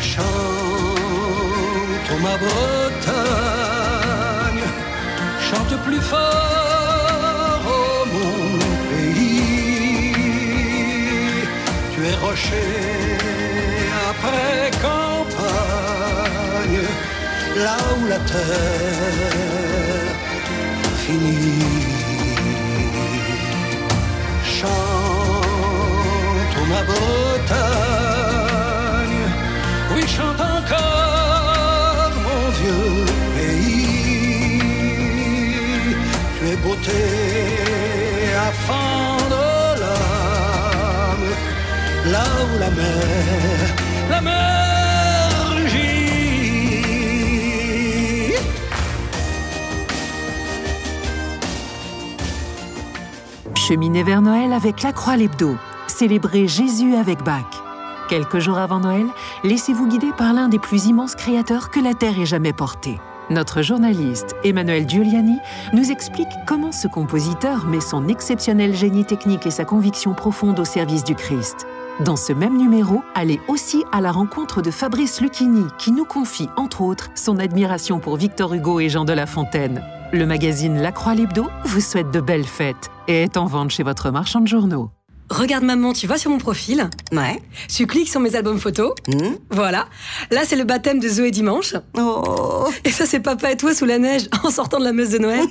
Chante ma Bretagne, chante plus fort. Tu es rocher après campagne, là où la terre finit. Chante ma Bretagne, oui chante encore mon vieux pays. Tu es beauté à fendre l'âme, là où la mer, la mer Cheminez vers Noël avec la Croix l'Hebdo. Célébrez Jésus avec Bach. Quelques jours avant Noël, laissez-vous guider par l'un des plus immenses créateurs que la Terre ait jamais porté. Notre journaliste Emmanuel Giuliani nous explique comment ce compositeur met son exceptionnel génie technique et sa conviction profonde au service du Christ. Dans ce même numéro, allez aussi à la rencontre de Fabrice Lucchini, qui nous confie, entre autres, son admiration pour Victor Hugo et Jean de La Fontaine. Le magazine La Croix l'Hebdo vous souhaite de belles fêtes et est en vente chez votre marchand de journaux. Regarde maman, tu vas sur mon profil. Ouais. Tu cliques sur mes albums photos. Voilà. Là, c'est le baptême de Zoé dimanche. Oh. Et ça, c'est papa et toi sous la neige en sortant de la messe de Noël.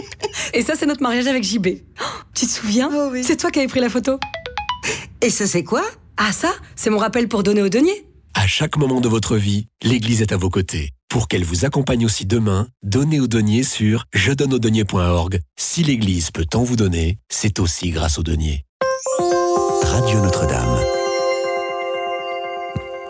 et ça, c'est notre mariage avec JB. Oh, tu te souviens C'est toi qui avais pris la photo. Et ça, c'est quoi? Ah, ça, c'est mon rappel pour donner au denier. À chaque moment de votre vie, l'Église est à vos côtés. Pour qu'elle vous accompagne aussi demain, donnez au denier sur je donne au denier.org. Si l'Église peut tant vous donner, c'est aussi grâce au denier. Radio Notre-Dame.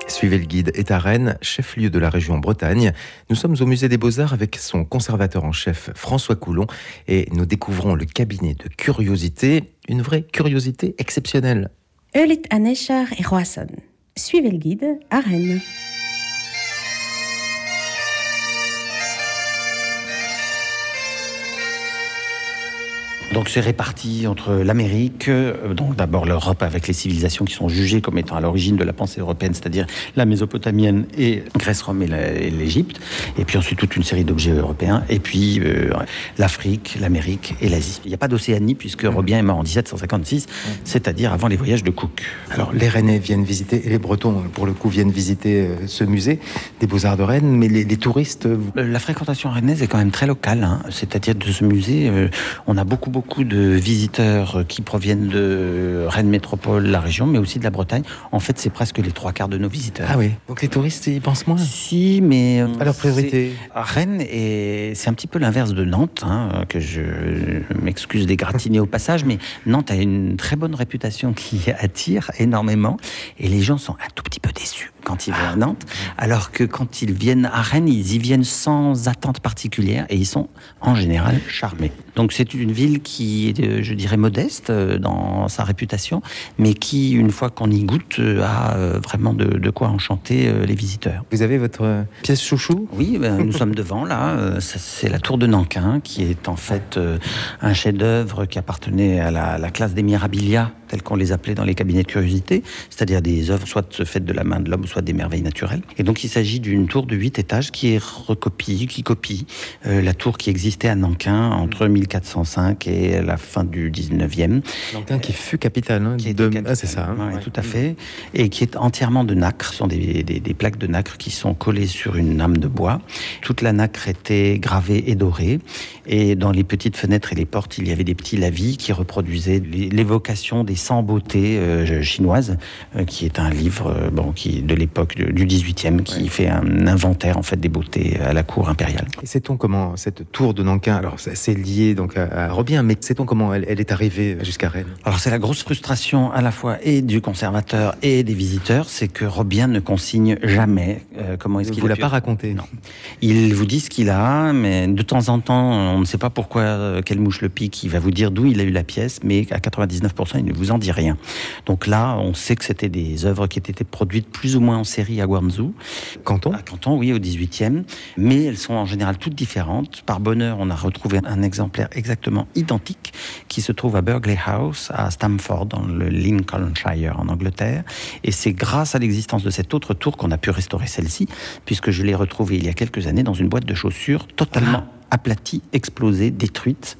Suivez le guide est à Rennes, chef-lieu de la région Bretagne. Nous sommes au musée des Beaux-Arts avec son conservateur en chef François Coulon et nous découvrons le cabinet de curiosité, une vraie curiosité exceptionnelle. Eulit Aneshar et Roisson. Suivez le guide à Rennes. Donc c'est réparti entre l'Amérique, euh, donc d'abord l'Europe avec les civilisations qui sont jugées comme étant à l'origine de la pensée européenne, c'est-à-dire la Mésopotamienne et Grèce, Rome et l'Égypte, et puis ensuite toute une série d'objets européens, et puis euh, l'Afrique, l'Amérique et l'Asie. Il n'y a pas d'Océanie puisque Robien est mort en 1756, c'est-à-dire avant les voyages de Cook. Alors les Rennais viennent visiter, et les Bretons pour le coup viennent visiter euh, ce musée des Beaux-Arts de Rennes, mais les, les touristes... La fréquentation rennaise est quand même très locale, hein. c'est-à-dire de ce musée, euh, on a beaucoup beaucoup de visiteurs qui proviennent de Rennes Métropole, la région, mais aussi de la Bretagne. En fait, c'est presque les trois quarts de nos visiteurs. Ah oui, donc les touristes ils pensent moins Si, mais euh, À leur priorité. Rennes et c'est un petit peu l'inverse de Nantes, hein, que je m'excuse d'égratigner au passage, mais Nantes a une très bonne réputation qui attire énormément et les gens sont un tout petit peu déçus quand ils viennent à Nantes, alors que quand ils viennent à Rennes, ils y viennent sans attente particulière et ils sont en général charmés. Donc c'est une ville qui est, euh, je dirais, modeste euh, dans sa réputation, mais qui, une fois qu'on y goûte, euh, a vraiment de, de quoi enchanter les visiteurs. Vous avez votre pièce chouchou? Oui, ben, nous sommes devant là. C'est la tour de Nankin, qui est en fait un chef-d'œuvre qui appartenait à la, la classe des mirabilia, tels qu'on les appelait dans les cabinets de curiosité, c'est-à-dire des œuvres soit faites de la main de l'homme, soit des merveilles naturelles. Et donc il s'agit d'une tour de huit étages qui est recopie, qui copie euh, la tour qui existait à Nankin entre 1405 et la fin du 19e. Nankin qui fut capitale hein, Qui est de... capitale. Ah, c'est ça. hein. Ouais, tout à fait. Et qui est entièrement de nacre. Ce sont des, des- des plaques de nacre qui sont collées sur une lame de bois. Toute la nacre était gravée et dorée. Et dans les petites fenêtres et les portes, il y avait des petits lavis qui reproduisaient l'é- l'évocation des 100 beautés euh, chinoises, euh, qui est un livre euh, bon, qui de l'époque du 18e, qui fait un inventaire en fait des beautés à la cour impériale. Et sait-on comment cette tour de Nankin, alors c'est lié donc à, à Robien, mais sait-on comment elle, elle est arrivée jusqu'à Rennes? Alors c'est la grosse frustration à la fois et du conservateur et des visiteurs, c'est que Robien ne consigne jamais euh, comment est-ce Il qu'il vous l'a pas raconté Non. Il vous dit ce qu'il a, mais de temps en temps, on ne sait pas pourquoi, euh, quelle mouche le pique. Il va vous dire d'où il a eu la pièce, mais à 99%, il ne vous en dit rien. Donc là, on sait que c'était des œuvres qui étaient produites plus ou moins en série à Guangzhou. Canton À Canton, oui, au 18e. Mais elles sont en général toutes différentes. Par bonheur, on a retrouvé un exemplaire exactement identique qui se trouve à Burghley House, à Stamford, dans le Lincolnshire, en Angleterre. Et c'est grâce à l'existence de cette autre tour qu'on a pu restaurer celle-ci, puisque je l'ai retrouvée il y a quelques années dans une boîte de chaussures totalement aplatie, explosée, détruite,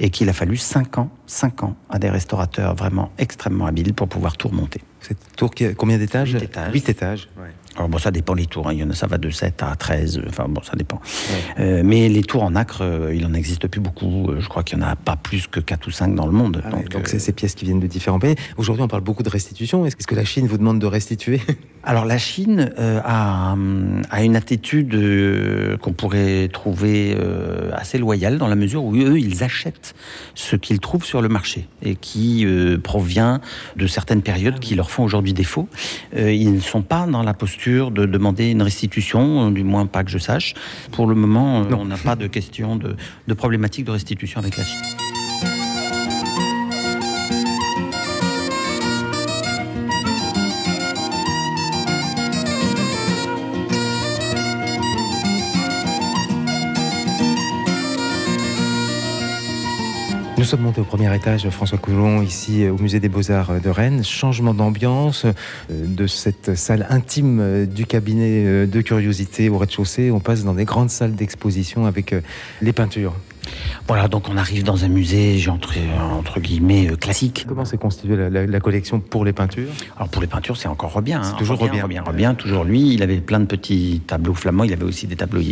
et qu'il a fallu 5 ans, 5 ans à des restaurateurs vraiment extrêmement habiles pour pouvoir tout remonter. Cette tour combien d'étages? Huit étages. Huit étages. ouais. Alors bon, ça dépend les tours. hein. Il y en a, ça va de 7 à 13. euh, Enfin bon, ça dépend. Euh, mais les tours en acre, euh, il en existe plus beaucoup. Euh, Je crois qu'il y en a pas plus que 4 ou 5 dans le monde. Ah donc, c'est ces pièces qui viennent de différents pays. Aujourd'hui, on parle beaucoup de restitution. Est-ce que la Chine vous demande de restituer? Alors la Chine a, a une attitude qu'on pourrait trouver assez loyale dans la mesure où eux, ils achètent ce qu'ils trouvent sur le marché et qui provient de certaines périodes qui leur font aujourd'hui défaut. Ils ne sont pas dans la posture de demander une restitution, euh, du moins pas que je sache. Pour le moment, euh, on n'a pas de question de, de problématique de restitution avec la Chine. Nous sommes montés au premier étage, François Coulon, ici au Musée des Beaux-Arts de Rennes. Changement d'ambiance euh, de cette salle intime euh, du cabinet euh, de curiosité au rez-de-chaussée. On passe dans des grandes salles d'exposition avec les peintures. Voilà, donc on arrive dans un musée, j'ai entre, entre guillemets, euh, classique. Comment s'est constituée la, la- la collection pour les peintures? Alors pour les peintures, c'est encore Robien. C'est hein. toujours Robien. Robien, Robien, toujours lui. Il avait plein de petits tableaux flamands. Il avait aussi des tableaux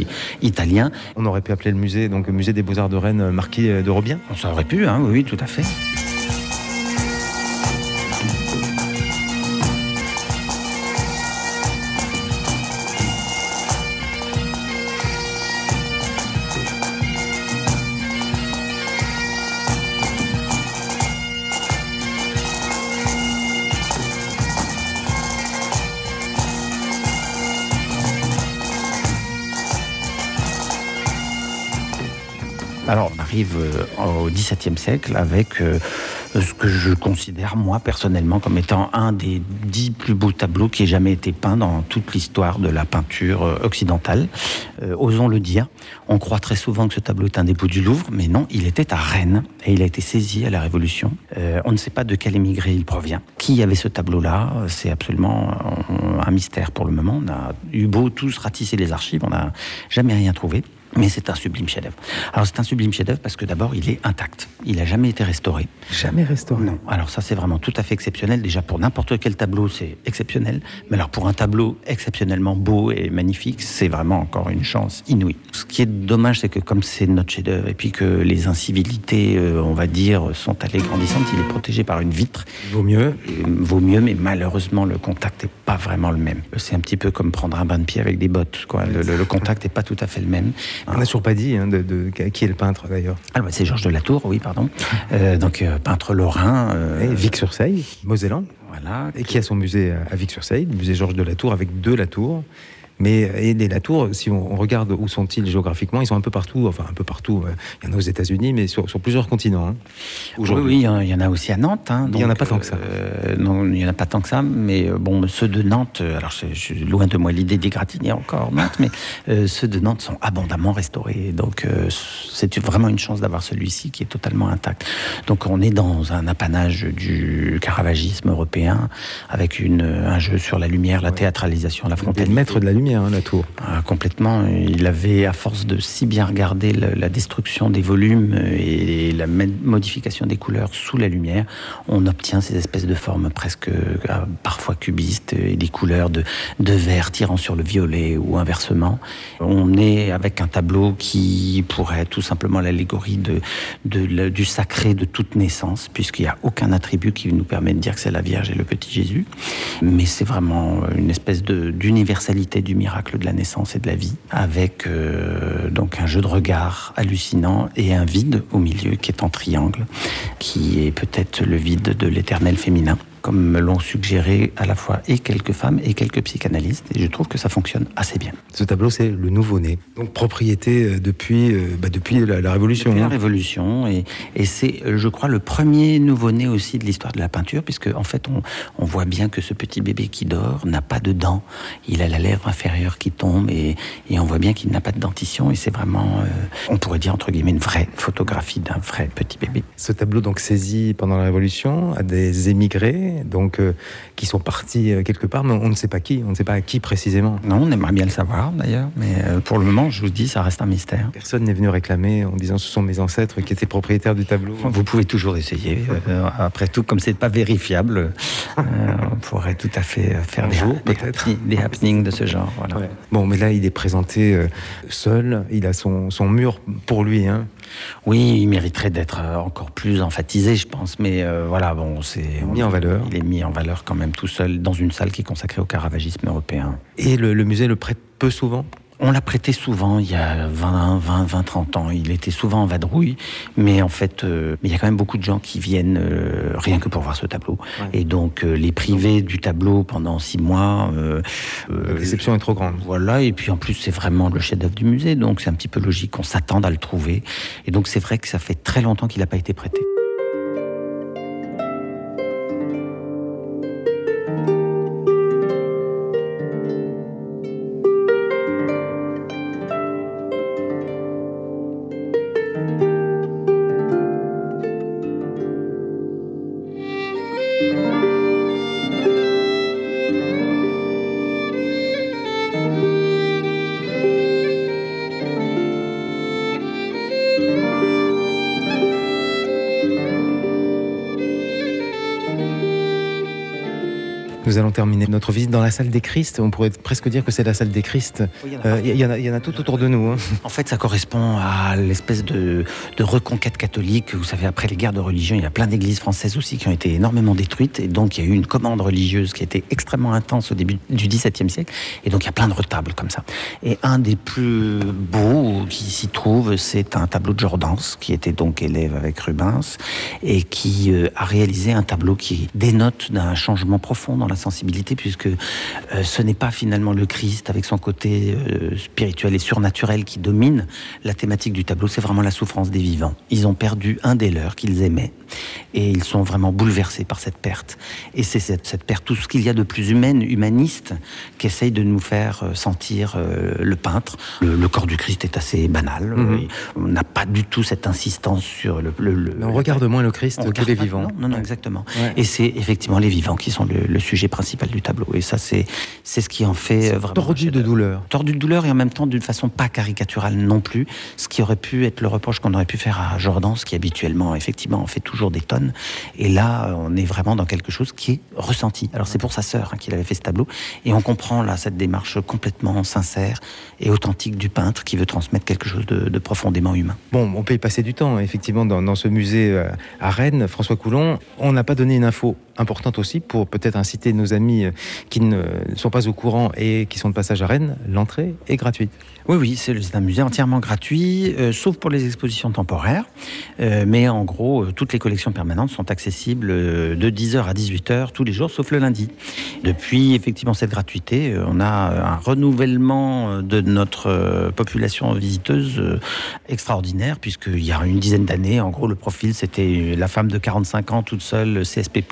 italiens. On aurait pu appeler le musée, donc Musée des Beaux-Arts de Rennes, euh, marqué euh, de Robien. Ça aurait pu, hein, oui, tout à fait. Alors, on arrive euh, au XVIIe siècle avec euh, ce que je considère, moi, personnellement, comme étant un des dix plus beaux tableaux qui ait jamais été peint dans toute l'histoire de la peinture euh, occidentale. Osons le dire. On croit très souvent que ce tableau est un dépôt du Louvre, mais non, il était à Rennes et il a été saisi à la Révolution. On ne sait pas de quel émigré il provient. Qui avait ce tableau-là? C'est absolument un mystère pour le moment. On a eu beau tous ratisser les archives, on n'a jamais rien trouvé. Mais c'est un sublime chef-d'œuvre. Alors c'est un sublime chef-d'œuvre parce que d'abord il est intact. Il n'a jamais été restauré. Jamais restauré. Non. Alors ça c'est vraiment tout à fait exceptionnel. Déjà pour n'importe quel tableau c'est exceptionnel. Mais alors pour un tableau exceptionnellement beau et magnifique, c'est vraiment encore une chance inouïe. Ce qui est dommage c'est que comme c'est notre chef-d'œuvre et puis que les incivilités, euh, on va dire, sont allées grandissantes, il est protégé par une vitre. Vaut mieux. Et, euh, vaut mieux, mais malheureusement le contact n'est pas vraiment le même. C'est un petit peu comme prendre un bain de pied avec des bottes. Quoi. Le, le- le contact n'est pas tout à fait le même. On n'a toujours pas dit hein, de, de- qui est le peintre d'ailleurs. Ah, bah, c'est Georges de Latour, oui, pardon. Euh, donc, euh, peintre lorrain. euh, Et Vic-sur-Seille, Mosellan. Voilà. Et qui a son musée à Vic-sur-Seille, le musée Georges de Latour, avec deux Latours. Mais et les Latours, si on, on regarde où sont-ils géographiquement, ils sont un peu partout, enfin un peu partout. euh, Il y en a aux États-Unis, mais sur, sur plusieurs continents. hein, Oui, oui, il y en- a aussi à Nantes. hein, Il y en a pas tant que ça. euh, non, il n'y en a pas tant que ça, mais euh, bon, ceux de Nantes, euh, alors je suis loin de moi l'idée d'égratigner encore Nantes, mais euh, ceux de Nantes sont abondamment restaurés. Donc euh, c'est vraiment une chance d'avoir celui-ci qui est totalement intact. Donc on est dans un apanage du caravagisme européen avec une, un jeu sur la lumière, la théâtralisation, la Des frontalité. maîtres de la lumière. Hein, la tour. Ah, complètement. Il avait, à force de si bien regarder la destruction des volumes et la modification des couleurs sous la lumière, on obtient ces espèces de formes presque euh, parfois cubistes et des couleurs de, vert tirant sur le violet ou inversement. On est avec un tableau qui pourrait tout simplement l'allégorie du sacré de toute naissance, puisqu'il n'y a aucun attribut qui nous permet de dire que c'est la Vierge et le petit Jésus. Mais c'est vraiment une espèce d'universalité du miracle de la naissance et de la vie, avec euh, donc un jeu de regard hallucinant et un vide au milieu qui est en triangle, qui est peut-être le vide de l'éternel féminin comme me l'ont suggéré à la fois et quelques femmes et quelques psychanalystes, et je trouve que ça fonctionne assez bien. Ce tableau, c'est le nouveau-né. Donc propriété euh, depuis, euh, bah, depuis la, la Révolution. Depuis la hein. Révolution, et, et c'est, je crois, le premier nouveau-né aussi de l'histoire de la peinture, puisque en fait, on, on voit bien que ce petit bébé qui dort n'a pas de dents. Il a la lèvre inférieure qui tombe, et, et on voit bien qu'il n'a pas de dentition, et c'est vraiment, euh, on pourrait dire entre guillemets, une vraie photographie d'un vrai petit bébé. Ce tableau donc saisi pendant la Révolution à des émigrés donc euh, qui sont partis euh, quelque part, mais on ne sait pas qui, on ne sait pas à qui précisément. Non, on aimerait bien le savoir d'ailleurs, mais euh, pour le moment, je vous dis, ça reste un mystère. Personne n'est venu réclamer en disant ce sont mes ancêtres qui étaient propriétaires du tableau. Vous pouvez toujours essayer. Euh, après tout, comme c'est pas vérifiable, on pourrait tout à fait faire des, jour, des, peut-être. happening- des happenings de ce genre. Voilà. Ouais. Bon, mais là, il est présenté seul. Il a son, son mur pour lui. Hein. Oui, il mériterait d'être euh, encore plus emphatisé, je pense. Mais euh, voilà, bon, c'est Mis en valeur. Il est mis en valeur quand même tout seul dans une salle qui est consacrée au caravagisme européen. Et le, le musée le prête peu souvent? On l'a prêté souvent il y a 20, 20, 20, 30 ans. Il était souvent en vadrouille, mais en fait, euh, il y a quand même beaucoup de gens qui viennent euh, rien que pour voir ce tableau. Et donc, euh, les privés du tableau pendant six mois. euh, euh, La déception est trop grande. Voilà, et puis en plus, c'est vraiment le chef-d'œuvre du musée, donc c'est un petit peu logique qu'on s'attende à le trouver. Et donc, c'est vrai que ça fait très longtemps qu'il n'a pas été prêté. Terminer notre visite dans la salle des Christ. On pourrait presque dire que c'est la salle des Christ. Oui, il y en a Euh, Il y, en a- il y en a tout autour de nous. hein. En fait, ça correspond à l'espèce de, de reconquête catholique. Vous savez, après les guerres de religion, il y a plein d'églises françaises aussi qui ont été énormément détruites. Et donc, il y a eu une commande religieuse qui a été extrêmement intense au début du XVIIe siècle. Et donc, il y a plein de retables comme ça. Et un des plus beaux qui s'y trouve, c'est un tableau de Jordance, qui était donc élève avec Rubens, et qui euh, a réalisé un tableau qui dénote d'un changement profond dans la sensibilité, puisque euh, ce n'est pas finalement le Christ avec son côté euh, spirituel et surnaturel qui domine la thématique du tableau, c'est vraiment la souffrance des vivants. Ils ont perdu un des leurs qu'ils aimaient et ils sont vraiment bouleversés par cette perte. Et c'est cette, cette perte, tout ce qu'il y a de plus humaine, humaniste, qu'essaye de nous faire euh, sentir euh, le peintre. Le, le corps du Christ est assez banal. Mhm. On n'a pas du tout cette insistance sur le. le- le- Mais on regarde moins le Christ on que les vivants. Non, non, non, exactement. Ouais. Et c'est effectivement les vivants qui sont le, sujet principal du tableau. Et ça, c'est c'est ce qui en fait euh, vraiment. Tordu de douleur. Tordu de douleur et en même temps d'une façon pas caricaturale non plus. Ce qui aurait pu être le reproche qu'on aurait pu faire à Jordan, qui habituellement, effectivement, en fait toujours des tonnes. Et là, on est vraiment dans quelque chose qui est ressenti. Alors c'est pour sa sœur hein, qu'il avait fait ce tableau. Et on comprend là cette démarche complètement sincère et authentique du peintre qui veut transmettre quelque chose de, profondément humain. Bon, on peut y passer du temps, effectivement, dans, dans ce musée euh, à Rennes, François Coulon. On n'a pas donné une info importante aussi pour peut-être inciter nos amis euh, qui ne sont pas au courant et qui sont de passage à Rennes. L'entrée est gratuite. Oui, oui, c'est un musée entièrement gratuit, euh, sauf pour les expositions temporaires. Euh, mais en gros, toutes les collections permanentes sont accessibles de 10h à 18h tous les jours, sauf le lundi. Depuis effectivement cette gratuité, on a un renouvellement de notre population visiteuse extraordinaire, puisqu'il y a une dizaine d'années, en gros, le profil, c'était la femme de 45 ans, toute seule, CSP+,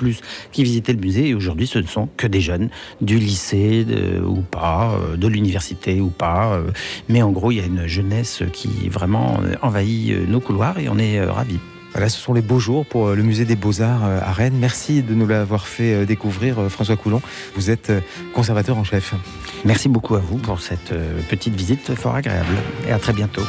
qui visitait le musée. Et aujourd'hui, ce ne sont que des jeunes du lycée de- ou pas, euh, de l'université ou pas. euh, mais en gros, il y a une jeunesse qui vraiment euh, envahit nos couloirs et on est ravis. Voilà, ce sont les beaux jours pour le musée des Beaux-Arts à Rennes. Merci de nous l'avoir fait découvrir, François Coulon. Vous êtes conservateur en chef. Merci beaucoup à vous pour cette petite visite fort agréable. Et à très bientôt.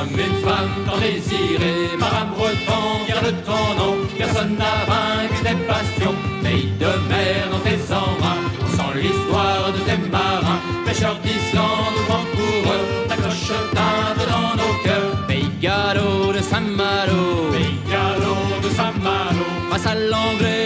Comme une femme tant désirée. Marin breton, garde ton nom, personne n'a vaincu tes passions. Pays de mer dans tes embruns, on sent l'histoire de tes marins. Pêcheurs d'Islande ou Vancouver, ta cloche teinte dans nos cœurs. Pays gallo de Saint-Malo, pays gallo de Saint-Malo. Face à l'anglais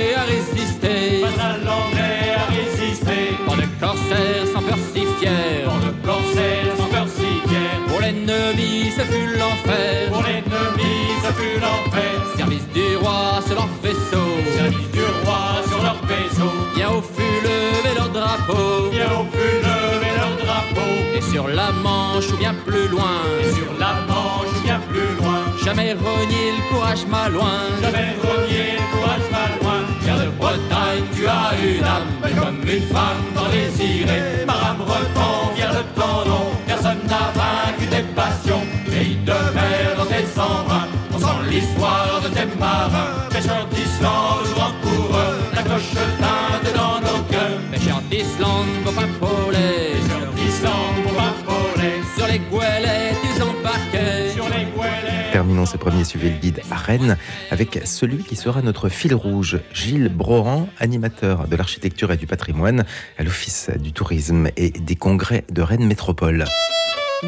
ce fut l'enfer, pour l'ennemi, ce fut l'enfer. Service du roi sur leur vaisseau, service du roi sur leur vaisseau. Bien au fut levé leur drapeau, bien au fut levé leur drapeau. Et sur la Manche ou bien plus loin, et sur la Manche ou bien plus loin. Jamais renier le courage malouin, jamais renier le courage malouin. Car de Bretagne, tu as une âme, comme une femme tant désirée. Marin breton, fier de ton nom, personne n'a vaincu tes passions. Pays de mer dans tes embruns, on sent l'histoire de tes marins. Pêcheurs d'Islande ou Vancouver, la cloche teinte dans nos cœurs. Pêcheurs d'Islande, vos pains polés, pêcheurs d'Islande, vos pains polés. Sur les goélettes, ils embarquaient, sur les goélettes. Terminons ce premier Suivez le guide à Rennes avec celui qui sera notre fil rouge, Gilles Brohan, animateur de l'architecture et du patrimoine à l'Office du tourisme et des congrès de Rennes Métropole.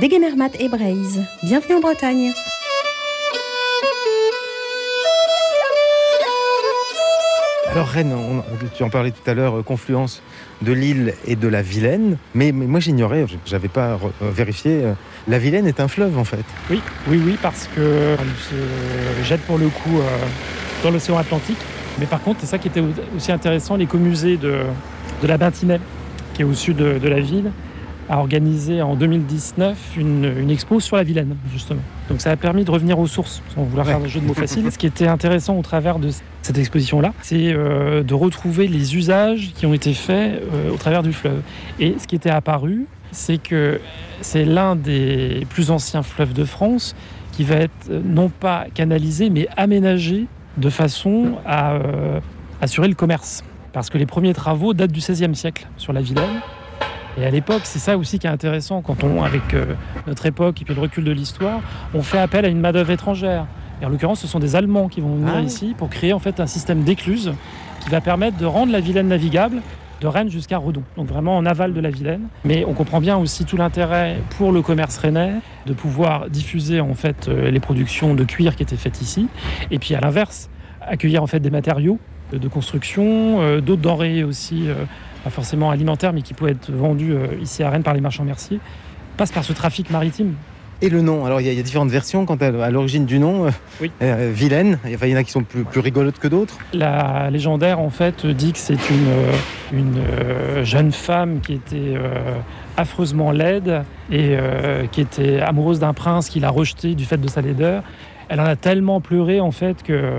Degemermat et Braise. Bienvenue en Bretagne. Alors Rennes, on- tu en parlais tout à l'heure, euh, confluence de l'île et de la Vilaine, mais, mais moi j'ignorais, j'avais pas re- euh, vérifié, euh, la Vilaine est un fleuve en fait. Oui, oui, oui, parce que elle se jette pour le coup euh, dans l'océan Atlantique. Mais par contre, c'est ça qui était aussi intéressant, l'écomusée de, de la Bintinais, qui est au sud de, de la ville, a organisé en 2019 une, une expo sur la Vilaine, justement. Donc ça a permis de revenir aux sources, sans vouloir faire un jeu de mots facile. Ce qui était intéressant au travers de cette exposition-là, c'est euh, de retrouver les usages qui ont été faits euh, au travers du fleuve. Et ce qui était apparu, c'est que c'est l'un des plus anciens fleuves de France qui va être euh, non pas canalisé, mais aménagé de façon à euh, assurer le commerce. Parce que les premiers travaux datent du XVIe siècle sur la Vilaine. Et à l'époque, c'est ça aussi qui est intéressant quand on, avec euh, notre époque et puis le recul de l'histoire, on fait appel à une main-d'œuvre étrangère. Et en l'occurrence, ce sont des Allemands qui vont venir Ah ici pour créer en fait un système d'écluses qui va permettre de rendre la Vilaine navigable de Rennes jusqu'à Redon, donc vraiment en aval de la Vilaine. Mais on comprend bien aussi tout l'intérêt pour le commerce rennais de pouvoir diffuser en fait euh, les productions de cuir qui étaient faites ici, et puis à l'inverse accueillir en fait des matériaux de construction, euh, d'autres denrées aussi, pas forcément alimentaires, mais qui pouvaient être vendus euh, ici à Rennes par les marchands merciers, passe par ce trafic maritime. Et le nom, alors il y, a- il y a différentes versions quant à, à l'origine du nom. euh, Oui. euh, Vilaine, Enfin, il y en a qui sont plus, plus rigolotes que d'autres. La légendaire, en fait, dit que c'est une, une euh, jeune femme qui était euh, affreusement laide et qui était amoureuse d'un prince qui l'a rejetée du fait de sa laideur. Elle en a tellement pleuré, en fait, que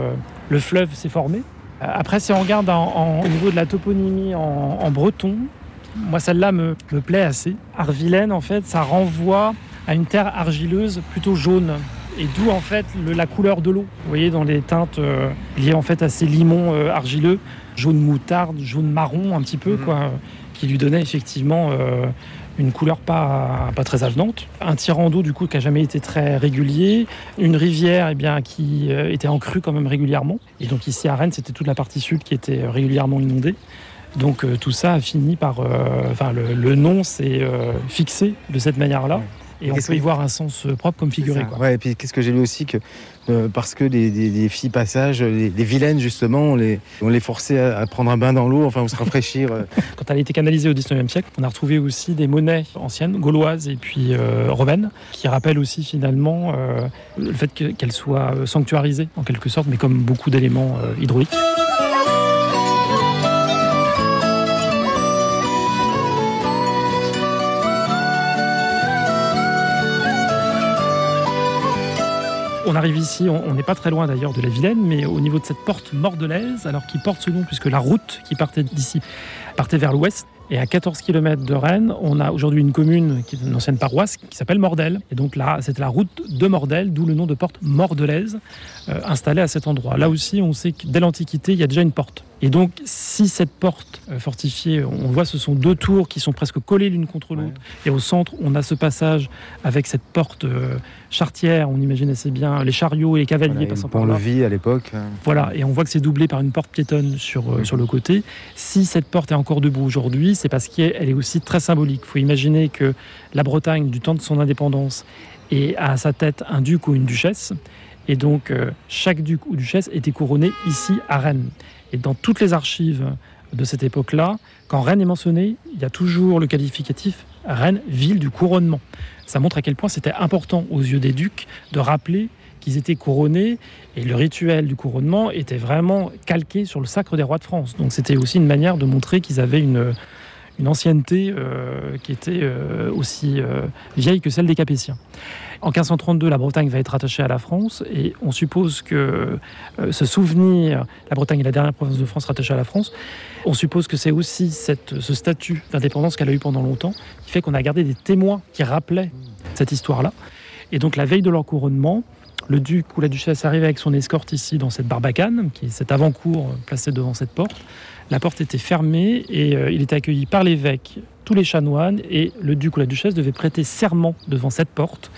le fleuve s'est formé. Euh, Après, si on regarde en- en- au niveau de la toponymie en, en breton, moi, celle-là me, me plaît assez. Arvilaine, en fait, ça renvoie à une terre argileuse plutôt jaune. Et d'où en fait le- la couleur de l'eau. Vous voyez dans les teintes euh, liées en fait à ces limons euh, argileux, jaune moutarde, jaune marron un petit peu Mhm. quoi, qui lui donnait effectivement une couleur pas, pas très avenante. Un tirant d'eau du coup qui a jamais été très régulier, une rivière eh bien qui euh, était en crue quand même régulièrement. Et donc ici à Rennes c'était toute la partie sud qui était euh, régulièrement inondée. Donc euh, tout ça a fini par, euh, enfin le, le nom s'est euh, fixé de cette manière-là. Et on peut y voir un sens propre comme figuré. Quoi. Ouais, et puis qu'est-ce que j'ai lu aussi que euh, parce que les filles passage, les, les vilaines justement, on les, on forçait à, prendre un bain dans l'eau, enfin ou se rafraîchir. euh. Quand elle a été canalisée au 19e siècle, on a retrouvé aussi des monnaies anciennes, gauloises et puis euh, romaines, qui rappellent aussi finalement euh, le fait que- qu'elles soient euh, sanctuarisées en quelque sorte, mais comme beaucoup d'éléments euh, hydrauliques. On arrive ici, on n'est pas très loin d'ailleurs de la Vilaine, mais au niveau de cette porte mordelaise, alors qui porte ce nom puisque la route qui partait d'ici partait vers l'ouest. Et à 14 km de Rennes, on a aujourd'hui une commune qui est une ancienne paroisse qui s'appelle Mordel. Et donc là, c'est la route de Mordel, d'où le nom de porte mordelaise euh, installée à cet endroit. Là aussi, on sait que dès l'Antiquité, il y a déjà une porte. Et donc, si cette porte euh, fortifiée, on voit, ce sont deux tours qui sont presque collées l'une contre l'autre. Et au centre, on a ce passage avec cette porte euh, chartière. On imagine assez bien les chariots et les cavaliers Voilà, passant par là. pont-levis à l'époque. euh, Voilà, et on voit que c'est doublé par une porte piétonne sur, euh, sur le côté. Si cette porte est encore debout aujourd'hui, c'est parce qu'elle est aussi très symbolique. Il faut imaginer que la Bretagne, du temps de son indépendance, a à sa tête un duc ou une duchesse. Et donc, euh, chaque duc ou duchesse était couronné ici à Rennes. Et dans toutes les archives de cette époque-là, quand Rennes est mentionné, il y a toujours le qualificatif Rennes, ville du couronnement. Ça montre à quel point c'était important aux yeux des ducs de rappeler qu'ils étaient couronnés et le rituel du couronnement était vraiment calqué sur le sacre des rois de France. Donc c'était aussi une manière de montrer qu'ils avaient une, une ancienneté euh, qui était euh, aussi euh, vieille que celle des Capétiens. En 1532, la Bretagne va être rattachée à la France et on suppose que ce souvenir, la Bretagne est la dernière province de France rattachée à la France, on suppose que c'est aussi ce statut d'indépendance qu'elle a eu pendant longtemps qui fait qu'on a gardé des témoins qui rappelaient cette histoire-là. Et donc la veille de leur couronnement, le duc ou la duchesse arrive avec son escorte ici dans cette barbacane, qui est cette avant-cour placée devant cette porte. La porte était fermée et euh, il était accueilli par l'évêque, tous les chanoines, et le duc ou la duchesse devait prêter serment devant cette porte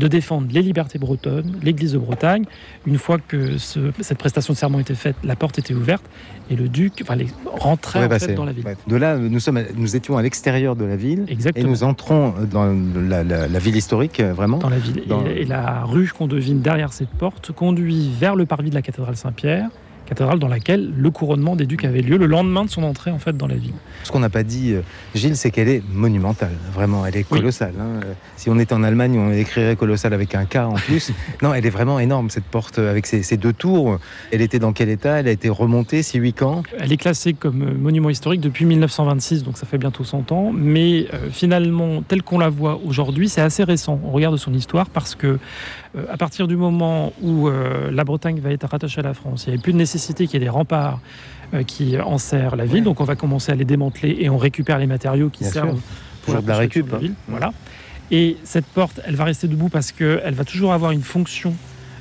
de défendre les libertés bretonnes, l'Église de Bretagne. Une fois que ce- cette prestation de serment était faite, la porte était ouverte et le duc enfin, les, rentrait Ouais, en bah, fait dans la ville. ouais. De là, nous, sommes, à- nous étions à l'extérieur de la ville Exactement. et nous entrons dans la, la- la ville historique, euh, vraiment. dans la ville. Dans- Et, et la rue qu'on devine derrière cette porte conduit vers le parvis de la cathédrale Saint-Pierre, cathédrale dans laquelle le couronnement des ducs avait lieu le lendemain de son entrée en fait dans la ville. Ce qu'on n'a pas dit, euh, Gilles, c'est qu'elle est monumentale. Vraiment, elle est colossale. hein. Euh, Si on était en Allemagne, on écrirait colossale avec un K en plus. non, elle est vraiment énorme, cette porte, euh, avec ses, ses deux tours. Elle était dans quel état? Elle a été remontée, si oui, quand? Elle est classée comme monument historique depuis 1926, donc ça fait bientôt 100 ans. Mais euh, finalement, telle qu'on la voit aujourd'hui, c'est assez récent. On regarde son histoire parce que euh, à partir du moment où euh, la Bretagne va être rattachée à la France, il n'y avait plus de nécessité qu'il y ait des remparts euh, qui enserrent la ville. Donc on va commencer à les démanteler et on récupère les matériaux qui Bien servent sûr. pour la de la construction récup, de la hein. ville. Voilà. Et cette porte, elle va rester debout parce qu'elle va toujours avoir une fonction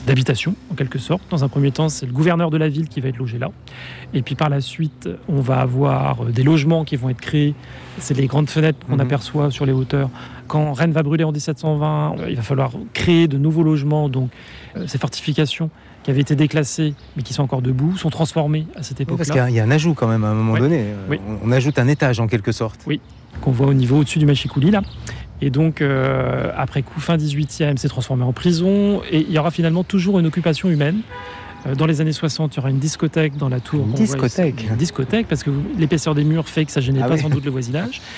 d'habitation, en quelque sorte. Dans un premier temps, c'est le gouverneur de la ville qui va être logé là. Et puis par la suite, on va avoir des logements qui vont être créés. C'est les grandes fenêtres qu'on Mhm. aperçoit sur les hauteurs. Quand Rennes va brûler en 1720, euh, il va falloir créer de nouveaux logements. Donc euh, ces fortifications qui avaient été déclassées, mais qui sont encore debout, sont transformées à cette Oui, époque-là. Parce qu'il y a- il y, a un ajout quand même à un moment Ouais. donné. Oui. On, on ajoute un étage en quelque sorte. Oui, qu'on voit au niveau au-dessus du Machikouli là. Et donc, euh, après coup, fin 18e, c'est transformé en prison. Et il y aura finalement toujours une occupation humaine. Euh, Dans les années 60, il y aura une discothèque dans la tour. Une voit discothèque. Une discothèque, parce que l'épaisseur des murs fait que ça gênait Ah pas oui. sans doute le voisinage.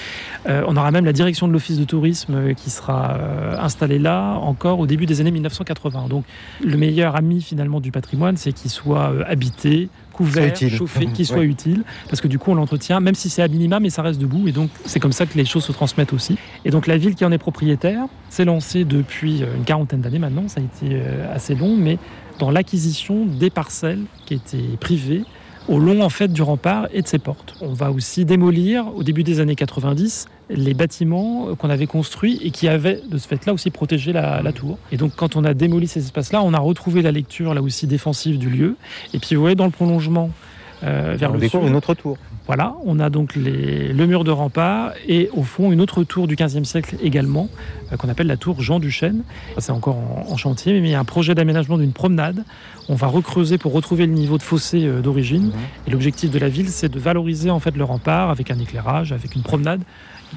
Euh, on aura même la direction de l'office de tourisme euh, qui sera euh, installée là encore au début des années 1980. Donc, le meilleur ami finalement du patrimoine, c'est qu'il soit habité, couvert, chauffé, qu'il soit Ouais. utile, parce que du coup on l'entretient, même si c'est à minima, mais ça reste debout, et donc c'est comme ça que les choses se transmettent aussi. Et donc la ville qui en est propriétaire s'est lancée depuis une quarantaine d'années maintenant, ça a été assez long, mais dans l'acquisition des parcelles qui étaient privées au long en fait du rempart et de ses portes. On va aussi démolir au début des années 90 les bâtiments euh, qu'on avait construits et qui avaient de ce fait-là aussi protégé la, la tour. Et donc quand on a démoli ces espaces-là, on a retrouvé la lecture là aussi défensive du lieu. Et puis vous voyez dans le prolongement euh, vers on le sud, une autre tour. Voilà, on a donc les- le mur de rempart et au fond une autre tour du 15e siècle également, euh, qu'on appelle la tour Jean Duchesne. C'est encore en, en chantier, mais il y a un projet d'aménagement d'une promenade. On va recreuser pour retrouver le niveau de fossé euh, d'origine. Et l'objectif de la ville, c'est de valoriser en fait le rempart avec un éclairage, avec une promenade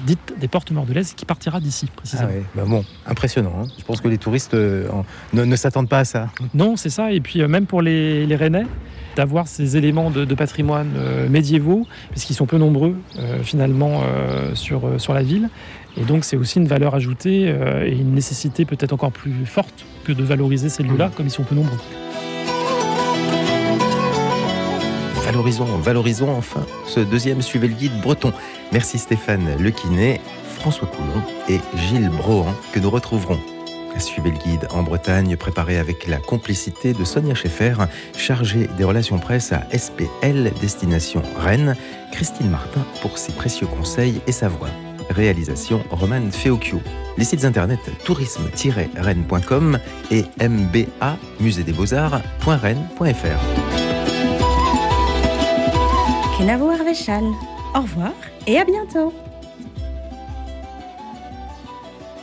dite des portes mordelaises qui partira d'ici Ah précisément. ouais, bah bon, impressionnant. hein. Je pense que les touristes euh, ne, ne s'attendent pas à ça. Non, c'est ça. Et puis même pour les, les Rennais, d'avoir ces éléments de, de patrimoine euh, médiévaux, puisqu'ils sont peu nombreux euh, finalement euh, sur, sur la ville. Et donc c'est aussi une valeur ajoutée et une nécessité peut-être encore plus forte que de valoriser ces lieux-là, comme ils sont peu nombreux. Valorisons, valorisons enfin ce deuxième Suivez le guide breton. Merci Stéphane Lequinet, François Coulon et Gilles Brohan que nous retrouverons Suivez le guide en Bretagne, préparé avec la complicité de Sonia Schaeffer, chargée des relations presse à SPL Destination Rennes, Christine Martin pour ses précieux conseils et sa voix. Réalisation Roman Feocchio. Les sites internet tourisme-rennes.com et mba musée des beaux-arts.rennes.fr. Kenavo Arvechal. Au revoir et à bientôt.